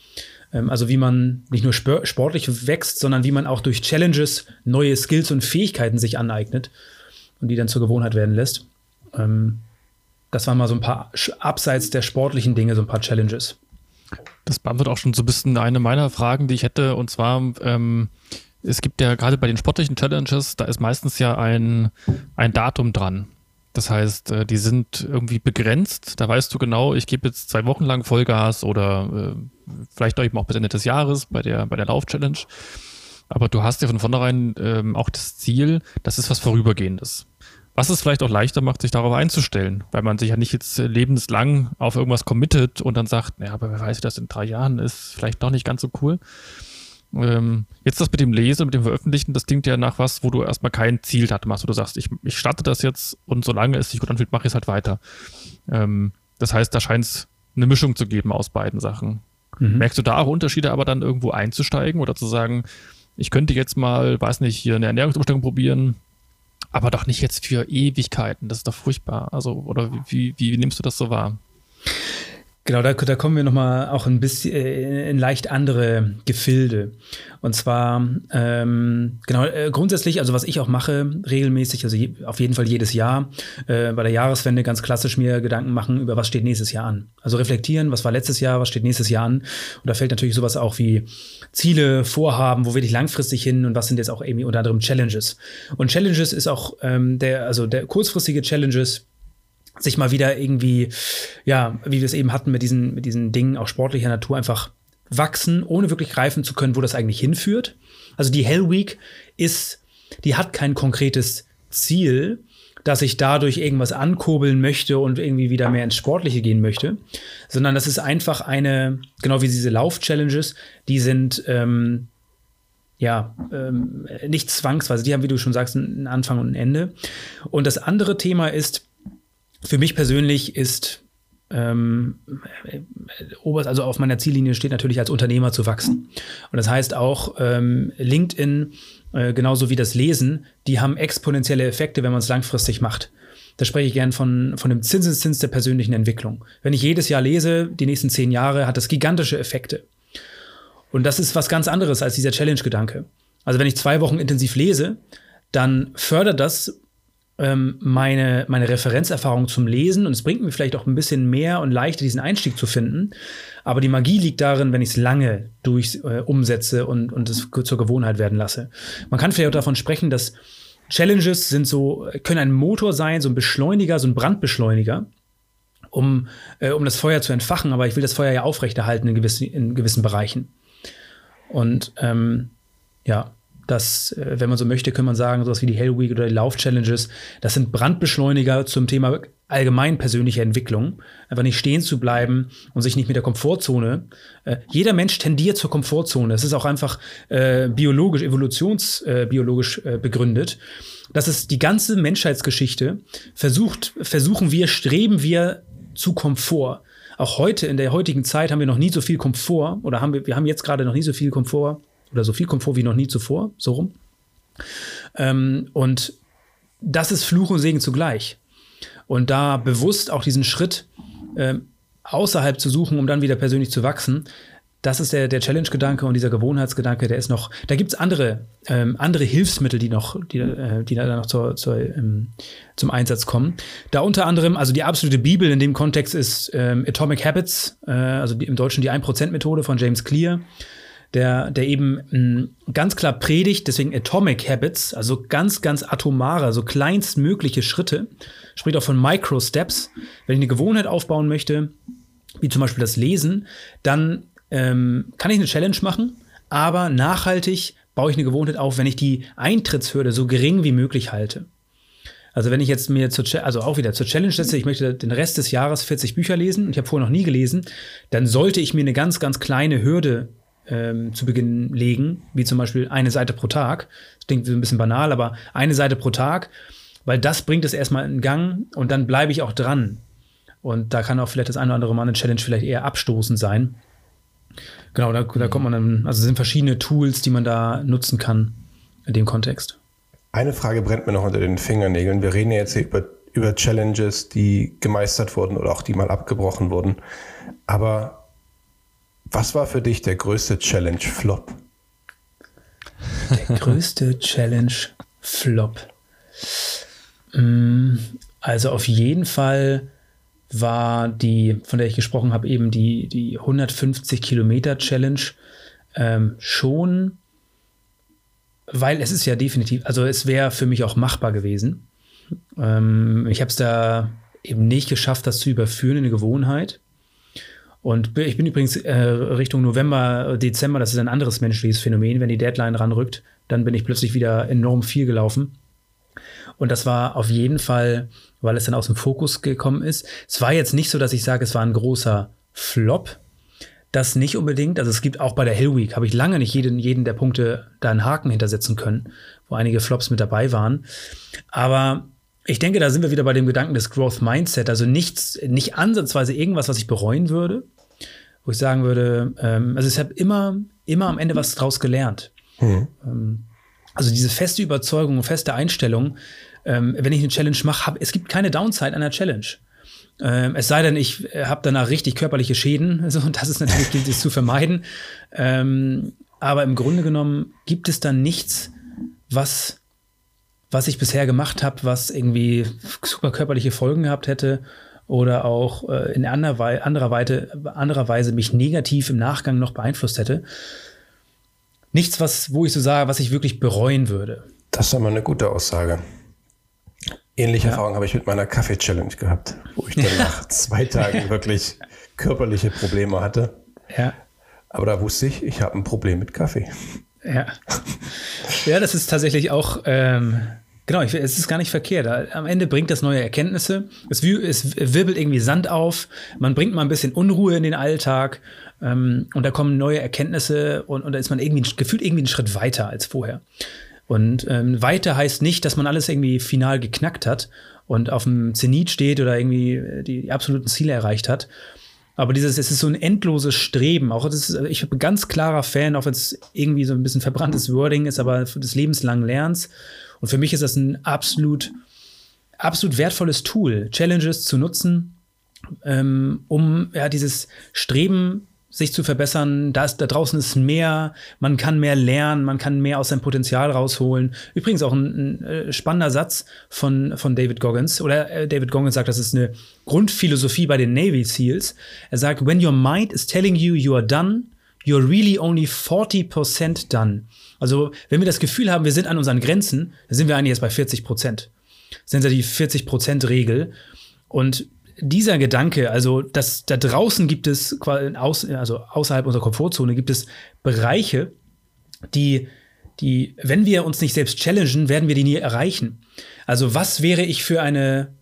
Ähm, also wie man nicht nur sportlich wächst, sondern wie man auch durch Challenges neue Skills und Fähigkeiten sich aneignet und die dann zur Gewohnheit werden lässt. Ähm, das waren mal so ein paar abseits der sportlichen Dinge, so ein paar Challenges. Das beantwortet auch schon so ein bisschen eine meiner Fragen, die ich hätte. Und zwar, ähm, es gibt ja gerade bei den sportlichen Challenges, da ist meistens ja ein, ein Datum dran. Das heißt, äh, die sind irgendwie begrenzt. Da weißt du genau, ich gebe jetzt zwei Wochen lang Vollgas oder äh, vielleicht eben auch bis Ende des Jahres bei der, bei der Lauf-Challenge. Aber du hast ja von vornherein ähm, auch das Ziel, das ist was Vorübergehendes. Was es vielleicht auch leichter macht, sich darauf einzustellen, weil man sich ja nicht jetzt lebenslang auf irgendwas committet und dann sagt, naja, aber wer weiß, wie das in drei Jahren ist, vielleicht doch nicht ganz so cool. Ähm, jetzt das mit dem Lesen, mit dem Veröffentlichen, das klingt ja nach was, wo du erstmal kein Ziel machst, wo du sagst, ich, ich starte das jetzt und solange es sich gut anfühlt, mache ich es halt weiter. Ähm, das heißt, da scheint es eine Mischung zu geben aus beiden Sachen. Mhm. Merkst du da auch Unterschiede, aber dann irgendwo einzusteigen oder zu sagen, ich könnte jetzt mal, weiß nicht, hier eine Ernährungsumstellung probieren, aber doch nicht jetzt für Ewigkeiten. Das ist doch furchtbar. Also, oder wie, wie, wie nimmst du das so wahr? Genau, da, da kommen wir nochmal auch ein bisschen äh, in leicht andere Gefilde. Und zwar, ähm, genau, äh, grundsätzlich, also was ich auch mache, regelmäßig, also je, auf jeden Fall jedes Jahr, äh, bei der Jahreswende ganz klassisch mir Gedanken machen über, was steht nächstes Jahr an. Also reflektieren, was war letztes Jahr, was steht nächstes Jahr an. Und da fällt natürlich sowas auch wie Ziele, Vorhaben, wo will ich langfristig hin und was sind jetzt auch irgendwie unter anderem Challenges. Und Challenges ist auch ähm, der, also der kurzfristige Challenges, sich mal wieder irgendwie, ja, wie wir es eben hatten mit diesen, mit diesen Dingen auch sportlicher Natur einfach wachsen, ohne wirklich greifen zu können, wo das eigentlich hinführt. Also die Hell Week ist, die hat kein konkretes Ziel, dass ich dadurch irgendwas ankurbeln möchte und irgendwie wieder mehr ins Sportliche gehen möchte, sondern das ist einfach eine, genau wie diese Lauf-Challenges, die sind ähm, ja ähm, nicht zwangsweise, die haben, wie du schon sagst, einen Anfang und ein Ende. Und das andere Thema ist, für mich persönlich ist ähm, oberst, also auf meiner Ziellinie steht natürlich als Unternehmer zu wachsen. Und das heißt auch ähm, LinkedIn, äh, genauso wie das Lesen, die haben exponentielle Effekte, wenn man es langfristig macht. Da spreche ich gern von, von dem Zinseszins der persönlichen Entwicklung. Wenn ich jedes Jahr lese, die nächsten zehn Jahre, hat das gigantische Effekte. Und das ist was ganz anderes als dieser Challenge-Gedanke. Also wenn ich zwei Wochen intensiv lese, dann fördert das ähm, meine, meine Referenzerfahrung zum Lesen und es bringt mir vielleicht auch ein bisschen mehr und leichter, diesen Einstieg zu finden. Aber die Magie liegt darin, wenn ich es lange durch äh, umsetze und, und es zur Gewohnheit werden lasse. Man kann vielleicht auch davon sprechen, dass Challenges sind so, können ein Motor sein, so ein Beschleuniger, so ein Brandbeschleuniger, um, äh, um das Feuer zu entfachen, aber ich will das Feuer ja aufrechterhalten in gewissen, in gewissen Bereichen. Und ähm, ja, das, äh, wenn man so möchte, kann man sagen, sowas wie die Hell Week oder die Lauf-Challenges, das sind Brandbeschleuniger zum Thema allgemein persönliche Entwicklung. Einfach nicht stehen zu bleiben und sich nicht mit der Komfortzone. Äh, jeder Mensch tendiert zur Komfortzone. Es ist auch einfach äh, biologisch, evolutionsbiologisch äh, äh, begründet. Das ist die ganze Menschheitsgeschichte. Versucht, versuchen wir, streben wir zu Komfort. Auch heute, in der heutigen Zeit, haben wir noch nie so viel Komfort oder haben wir, wir haben jetzt gerade noch nie so viel Komfort oder so viel Komfort wie noch nie zuvor, so rum. Ähm, und das ist Fluch und Segen zugleich. Und da bewusst auch diesen Schritt äh, außerhalb zu suchen, um dann wieder persönlich zu wachsen, das ist der, der Challenge-Gedanke und dieser Gewohnheitsgedanke, der ist noch, da gibt es andere, ähm, andere Hilfsmittel, die noch, die, äh, die da noch zur, zur, ähm, zum Einsatz kommen. Da unter anderem, also die absolute Bibel in dem Kontext ist ähm, Atomic Habits, äh, also die, im Deutschen die 1%-Methode von James Clear der, der eben mh, hm, ganz klar predigt, deswegen Atomic Habits, also ganz, ganz atomare, so kleinstmögliche Schritte, spricht auch von Micro Steps. Wenn ich eine Gewohnheit aufbauen möchte, wie zum Beispiel das Lesen, dann ähm, kann ich eine Challenge machen, aber nachhaltig baue ich eine Gewohnheit auf, wenn ich die Eintrittshürde so gering wie möglich halte. Also wenn ich jetzt mir zur, also auch wieder zur Challenge setze, ich möchte den Rest des Jahres 40 Bücher lesen und ich habe vorher noch nie gelesen, dann sollte ich mir eine ganz, ganz kleine Hürde ähm, zu Beginn legen, wie zum Beispiel eine Seite pro Tag. Das klingt so ein bisschen banal, aber eine Seite pro Tag, weil das bringt es erstmal in Gang und dann bleibe ich auch dran. Und da kann auch vielleicht das eine oder andere Mal eine Challenge vielleicht eher abstoßend sein. Genau, da, da kommt man dann, also es sind verschiedene Tools, die man da nutzen kann in dem Kontext. Eine Frage brennt mir noch unter den Fingernägeln. Wir reden ja jetzt hier über, über Challenges, die gemeistert wurden oder auch die mal abgebrochen wurden. Aber was war für dich der größte Challenge-Flop? Der größte Challenge-Flop. Mm, also auf jeden Fall war die, von der ich gesprochen habe, eben die, die 150 Kilometer Challenge ähm, schon, weil es ist ja definitiv, also es wäre für mich auch machbar gewesen. Ähm, ich habe es da eben nicht geschafft, das zu überführen in eine Gewohnheit. Und ich bin übrigens äh, Richtung November, Dezember, das ist ein anderes menschliches Phänomen. Wenn die Deadline ranrückt, dann bin ich plötzlich wieder enorm viel gelaufen. Und das war auf jeden Fall, weil es dann aus dem Fokus gekommen ist. Es war jetzt nicht so, dass ich sage, es war ein großer Flop. Das nicht unbedingt. Also es gibt auch bei der Hell Week, habe ich lange nicht jeden, jeden der Punkte da einen Haken hintersetzen können, wo einige Flops mit dabei waren. Aber ich denke, da sind wir wieder bei dem Gedanken des Growth Mindset. Also nichts, nicht ansatzweise irgendwas, was ich bereuen würde, wo ich sagen würde, ähm, also ich habe immer, immer am Ende was draus gelernt. Mhm. Ähm, also diese feste Überzeugung feste Einstellung, ähm, wenn ich eine Challenge mache, hab, es gibt keine Downside an der Challenge. Ähm, es sei denn, ich äh, habe danach richtig körperliche Schäden. *laughs* Also, und das ist natürlich gilt es zu vermeiden. Ähm, aber im Grunde genommen gibt es dann nichts, was, was ich bisher gemacht habe, was irgendwie super körperliche Folgen gehabt hätte oder auch äh, in anderer, Wei anderer, Weite, anderer Weise mich negativ im Nachgang noch beeinflusst hätte. Nichts, was, wo ich so sage, was ich wirklich bereuen würde. Das ist aber eine gute Aussage. Ähnliche ja. Erfahrung habe ich mit meiner Kaffee-Challenge gehabt, wo ich dann *laughs* nach zwei Tagen wirklich körperliche Probleme hatte. Ja. Aber da wusste ich, ich habe ein Problem mit Kaffee. Ja. Ja, das ist tatsächlich auch ähm, Genau, ich, es ist gar nicht verkehrt. Am Ende bringt das neue Erkenntnisse. Es, es, wirbelt irgendwie Sand auf. Man bringt mal ein bisschen Unruhe in den Alltag. Ähm, und da kommen neue Erkenntnisse und, und da ist man irgendwie gefühlt irgendwie einen Schritt weiter als vorher. Und ähm, weiter heißt nicht, dass man alles irgendwie final geknackt hat und auf dem Zenit steht oder irgendwie die, die absoluten Ziele erreicht hat. Aber dieses, es ist so ein endloses Streben. Auch das ist, ich bin ganz klarer Fan, auch wenn es irgendwie so ein bisschen verbranntes Wording ist, aber des lebenslangen Lernens. Und für mich ist das ein absolut, absolut wertvolles Tool, Challenges zu nutzen, ähm, um ja, dieses Streben sich zu verbessern. Da, ist, da draußen ist mehr, man kann mehr lernen, man kann mehr aus seinem Potenzial rausholen. Übrigens auch ein, ein äh, spannender Satz von, von David Goggins. Oder äh, David Goggins sagt, das ist eine Grundphilosophie bei den Navy SEALs. Er sagt, when your mind is telling you you are done, you're really only 40% done. Also, wenn wir das Gefühl haben, wir sind an unseren Grenzen, dann sind wir eigentlich jetzt bei 40 Prozent. Sind ja die 40 Prozent Regel. Und dieser Gedanke, also dass da draußen gibt es, also außerhalb unserer Komfortzone gibt es Bereiche, die, die, wenn wir uns nicht selbst challengen, werden wir die nie erreichen. Also was wäre ich für eine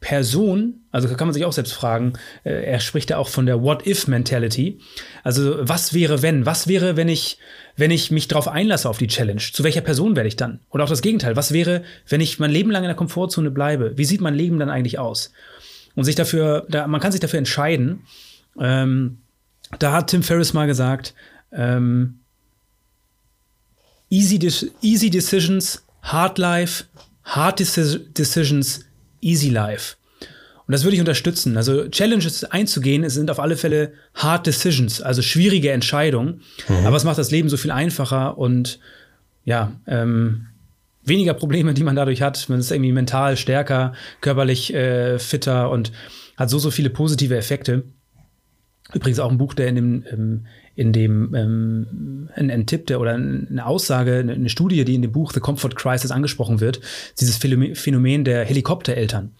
Person, also kann man sich auch selbst fragen, äh, er spricht ja auch von der What-If-Mentality. Also was wäre, wenn? Was wäre, wenn ich, wenn ich mich darauf einlasse auf die Challenge? Zu welcher Person werde ich dann? Oder auch das Gegenteil. Was wäre, wenn ich mein Leben lang in der Komfortzone bleibe? Wie sieht mein Leben dann eigentlich aus? Und sich dafür, da, man kann sich dafür entscheiden. Ähm, da hat Tim Ferriss mal gesagt, ähm, easy, easy decisions, hard life, hard decisions, easy life. Und das würde ich unterstützen. Also Challenges einzugehen, es sind auf alle Fälle hard decisions, also schwierige Entscheidungen. Mhm. Aber es macht das Leben so viel einfacher und ja, ähm, weniger Probleme, die man dadurch hat. Man ist irgendwie mental stärker, körperlich äh, fitter und hat so, so viele positive Effekte. Übrigens auch ein Buch, der in dem, ähm, in dem ähm, ein, ein Tipp der, oder eine Aussage, eine Studie, die in dem Buch The Comfort Crisis angesprochen wird, dieses Phänomen der Helikoptereltern.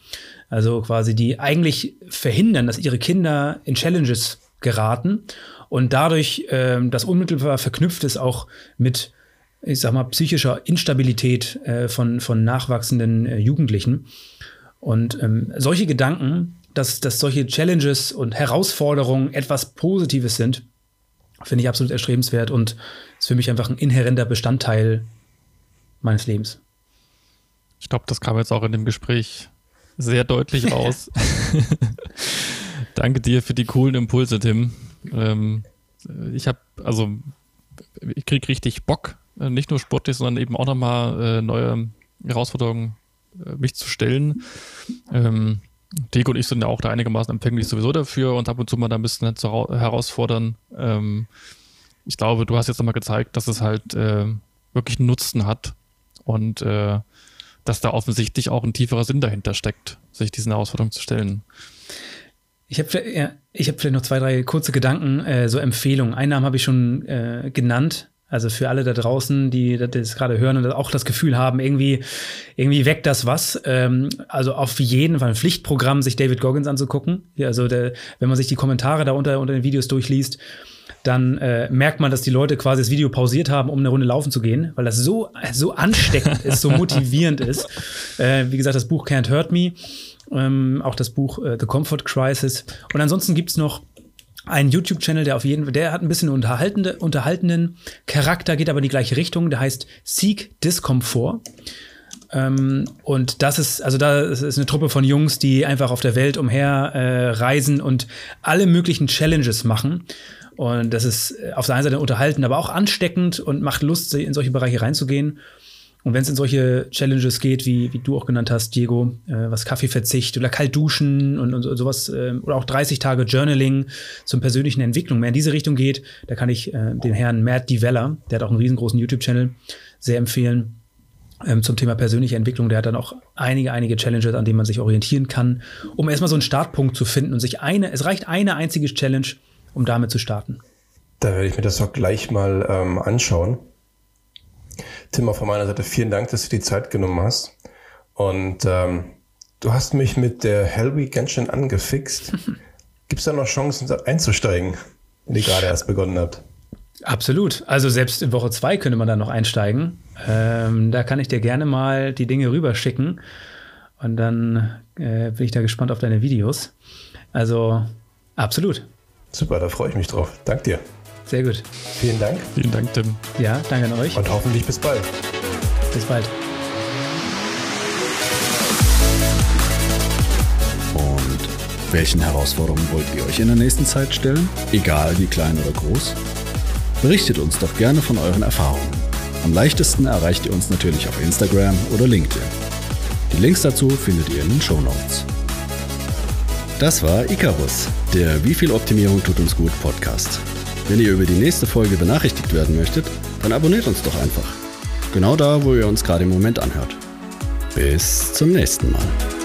Also quasi, die eigentlich verhindern, dass ihre Kinder in Challenges geraten und dadurch ähm, das unmittelbar verknüpft ist auch mit, ich sag mal, psychischer Instabilität äh, von, von nachwachsenden äh, Jugendlichen. Und ähm, solche Gedanken, dass, dass solche Challenges und Herausforderungen etwas Positives sind, finde ich absolut erstrebenswert und ist für mich einfach ein inhärenter Bestandteil meines Lebens. Ich glaube, das kam jetzt auch in dem Gespräch sehr deutlich *laughs* raus. *laughs* Danke dir für die coolen Impulse, Tim. Ähm, ich habe, also, ich kriege richtig Bock, äh, nicht nur sportlich, sondern eben auch nochmal äh, neue Herausforderungen äh, mich zu stellen. Ähm, Diego und ich sind ja auch da einigermaßen empfänglich sowieso dafür und ab und zu mal da ein bisschen herausfordern. Ähm, ich glaube, du hast jetzt nochmal gezeigt, dass es halt äh, wirklich einen Nutzen hat und äh, dass da offensichtlich auch ein tieferer Sinn dahinter steckt, sich diesen Herausforderungen zu stellen. Ich habe ja, hab vielleicht noch zwei, drei kurze Gedanken, äh, so Empfehlungen. Einen Namen habe ich schon äh, genannt, also für alle da draußen, die das gerade hören und auch das Gefühl haben, irgendwie, irgendwie weckt das was. Ähm, also auf jeden Fall ein Pflichtprogramm, sich David Goggins anzugucken. Ja, also der, wenn man sich die Kommentare da unter, unter den Videos durchliest, dann äh, merkt man, dass die Leute quasi das Video pausiert haben, um eine Runde laufen zu gehen, weil das so, so ansteckend ist, so *laughs* motivierend ist. Äh, wie gesagt, das Buch Can't Hurt Me, ähm, auch das Buch äh, The Comfort Crisis. Und ansonsten gibt's noch ein YouTube-Channel, der auf jeden Fall, der hat ein bisschen unterhaltende, unterhaltenden Charakter, geht aber in die gleiche Richtung. Der heißt Seek Discomfort. Ähm, und das ist, also da ist eine Truppe von Jungs, die einfach auf der Welt umher äh, reisen und alle möglichen Challenges machen. Und das ist auf der einen Seite unterhalten, aber auch ansteckend und macht Lust, in solche Bereiche reinzugehen. Und wenn es in solche Challenges geht, wie, wie du auch genannt hast, Diego, äh, was Kaffeeverzicht oder kalt duschen und, und sowas, äh, oder auch 30 Tage Journaling zum persönlichen Entwicklung mehr in diese Richtung geht, da kann ich äh, den Herrn Matt Develler, der hat auch einen riesengroßen YouTube-Channel, sehr empfehlen ähm, zum Thema persönliche Entwicklung. Der hat dann auch einige, einige Challenges, an denen man sich orientieren kann, um erstmal so einen Startpunkt zu finden und sich eine, es reicht eine einzige Challenge, um damit zu starten. Da werde ich mir das doch gleich mal ähm, anschauen. Tim, auch von meiner Seite vielen Dank, dass du die Zeit genommen hast. Und ähm, du hast mich mit der Hell Week ganz schön angefixt. *laughs* Gibt es da noch Chancen einzusteigen, wenn ihr gerade erst begonnen habt? Absolut. Also selbst in Woche zwei könnte man da noch einsteigen. Ähm, da kann ich dir gerne mal die Dinge rüberschicken. Und dann äh, bin ich da gespannt auf deine Videos. Also absolut. Super, da freue ich mich drauf. Dank dir. Sehr gut. Vielen Dank. Vielen Dank, Tim. Ja, danke an euch. Und hoffentlich bis bald. Bis bald. Und welchen Herausforderungen wollt ihr euch in der nächsten Zeit stellen? Egal wie klein oder groß? Berichtet uns doch gerne von euren Erfahrungen. Am leichtesten erreicht ihr uns natürlich auf Instagram oder LinkedIn. Die Links dazu findet ihr in den Show Notes. Das war Icarus, der Wie viel Optimierung tut uns gut Podcast. Wenn ihr über die nächste Folge benachrichtigt werden möchtet, dann abonniert uns doch einfach. Genau da, wo ihr uns gerade im Moment anhört. Bis zum nächsten Mal.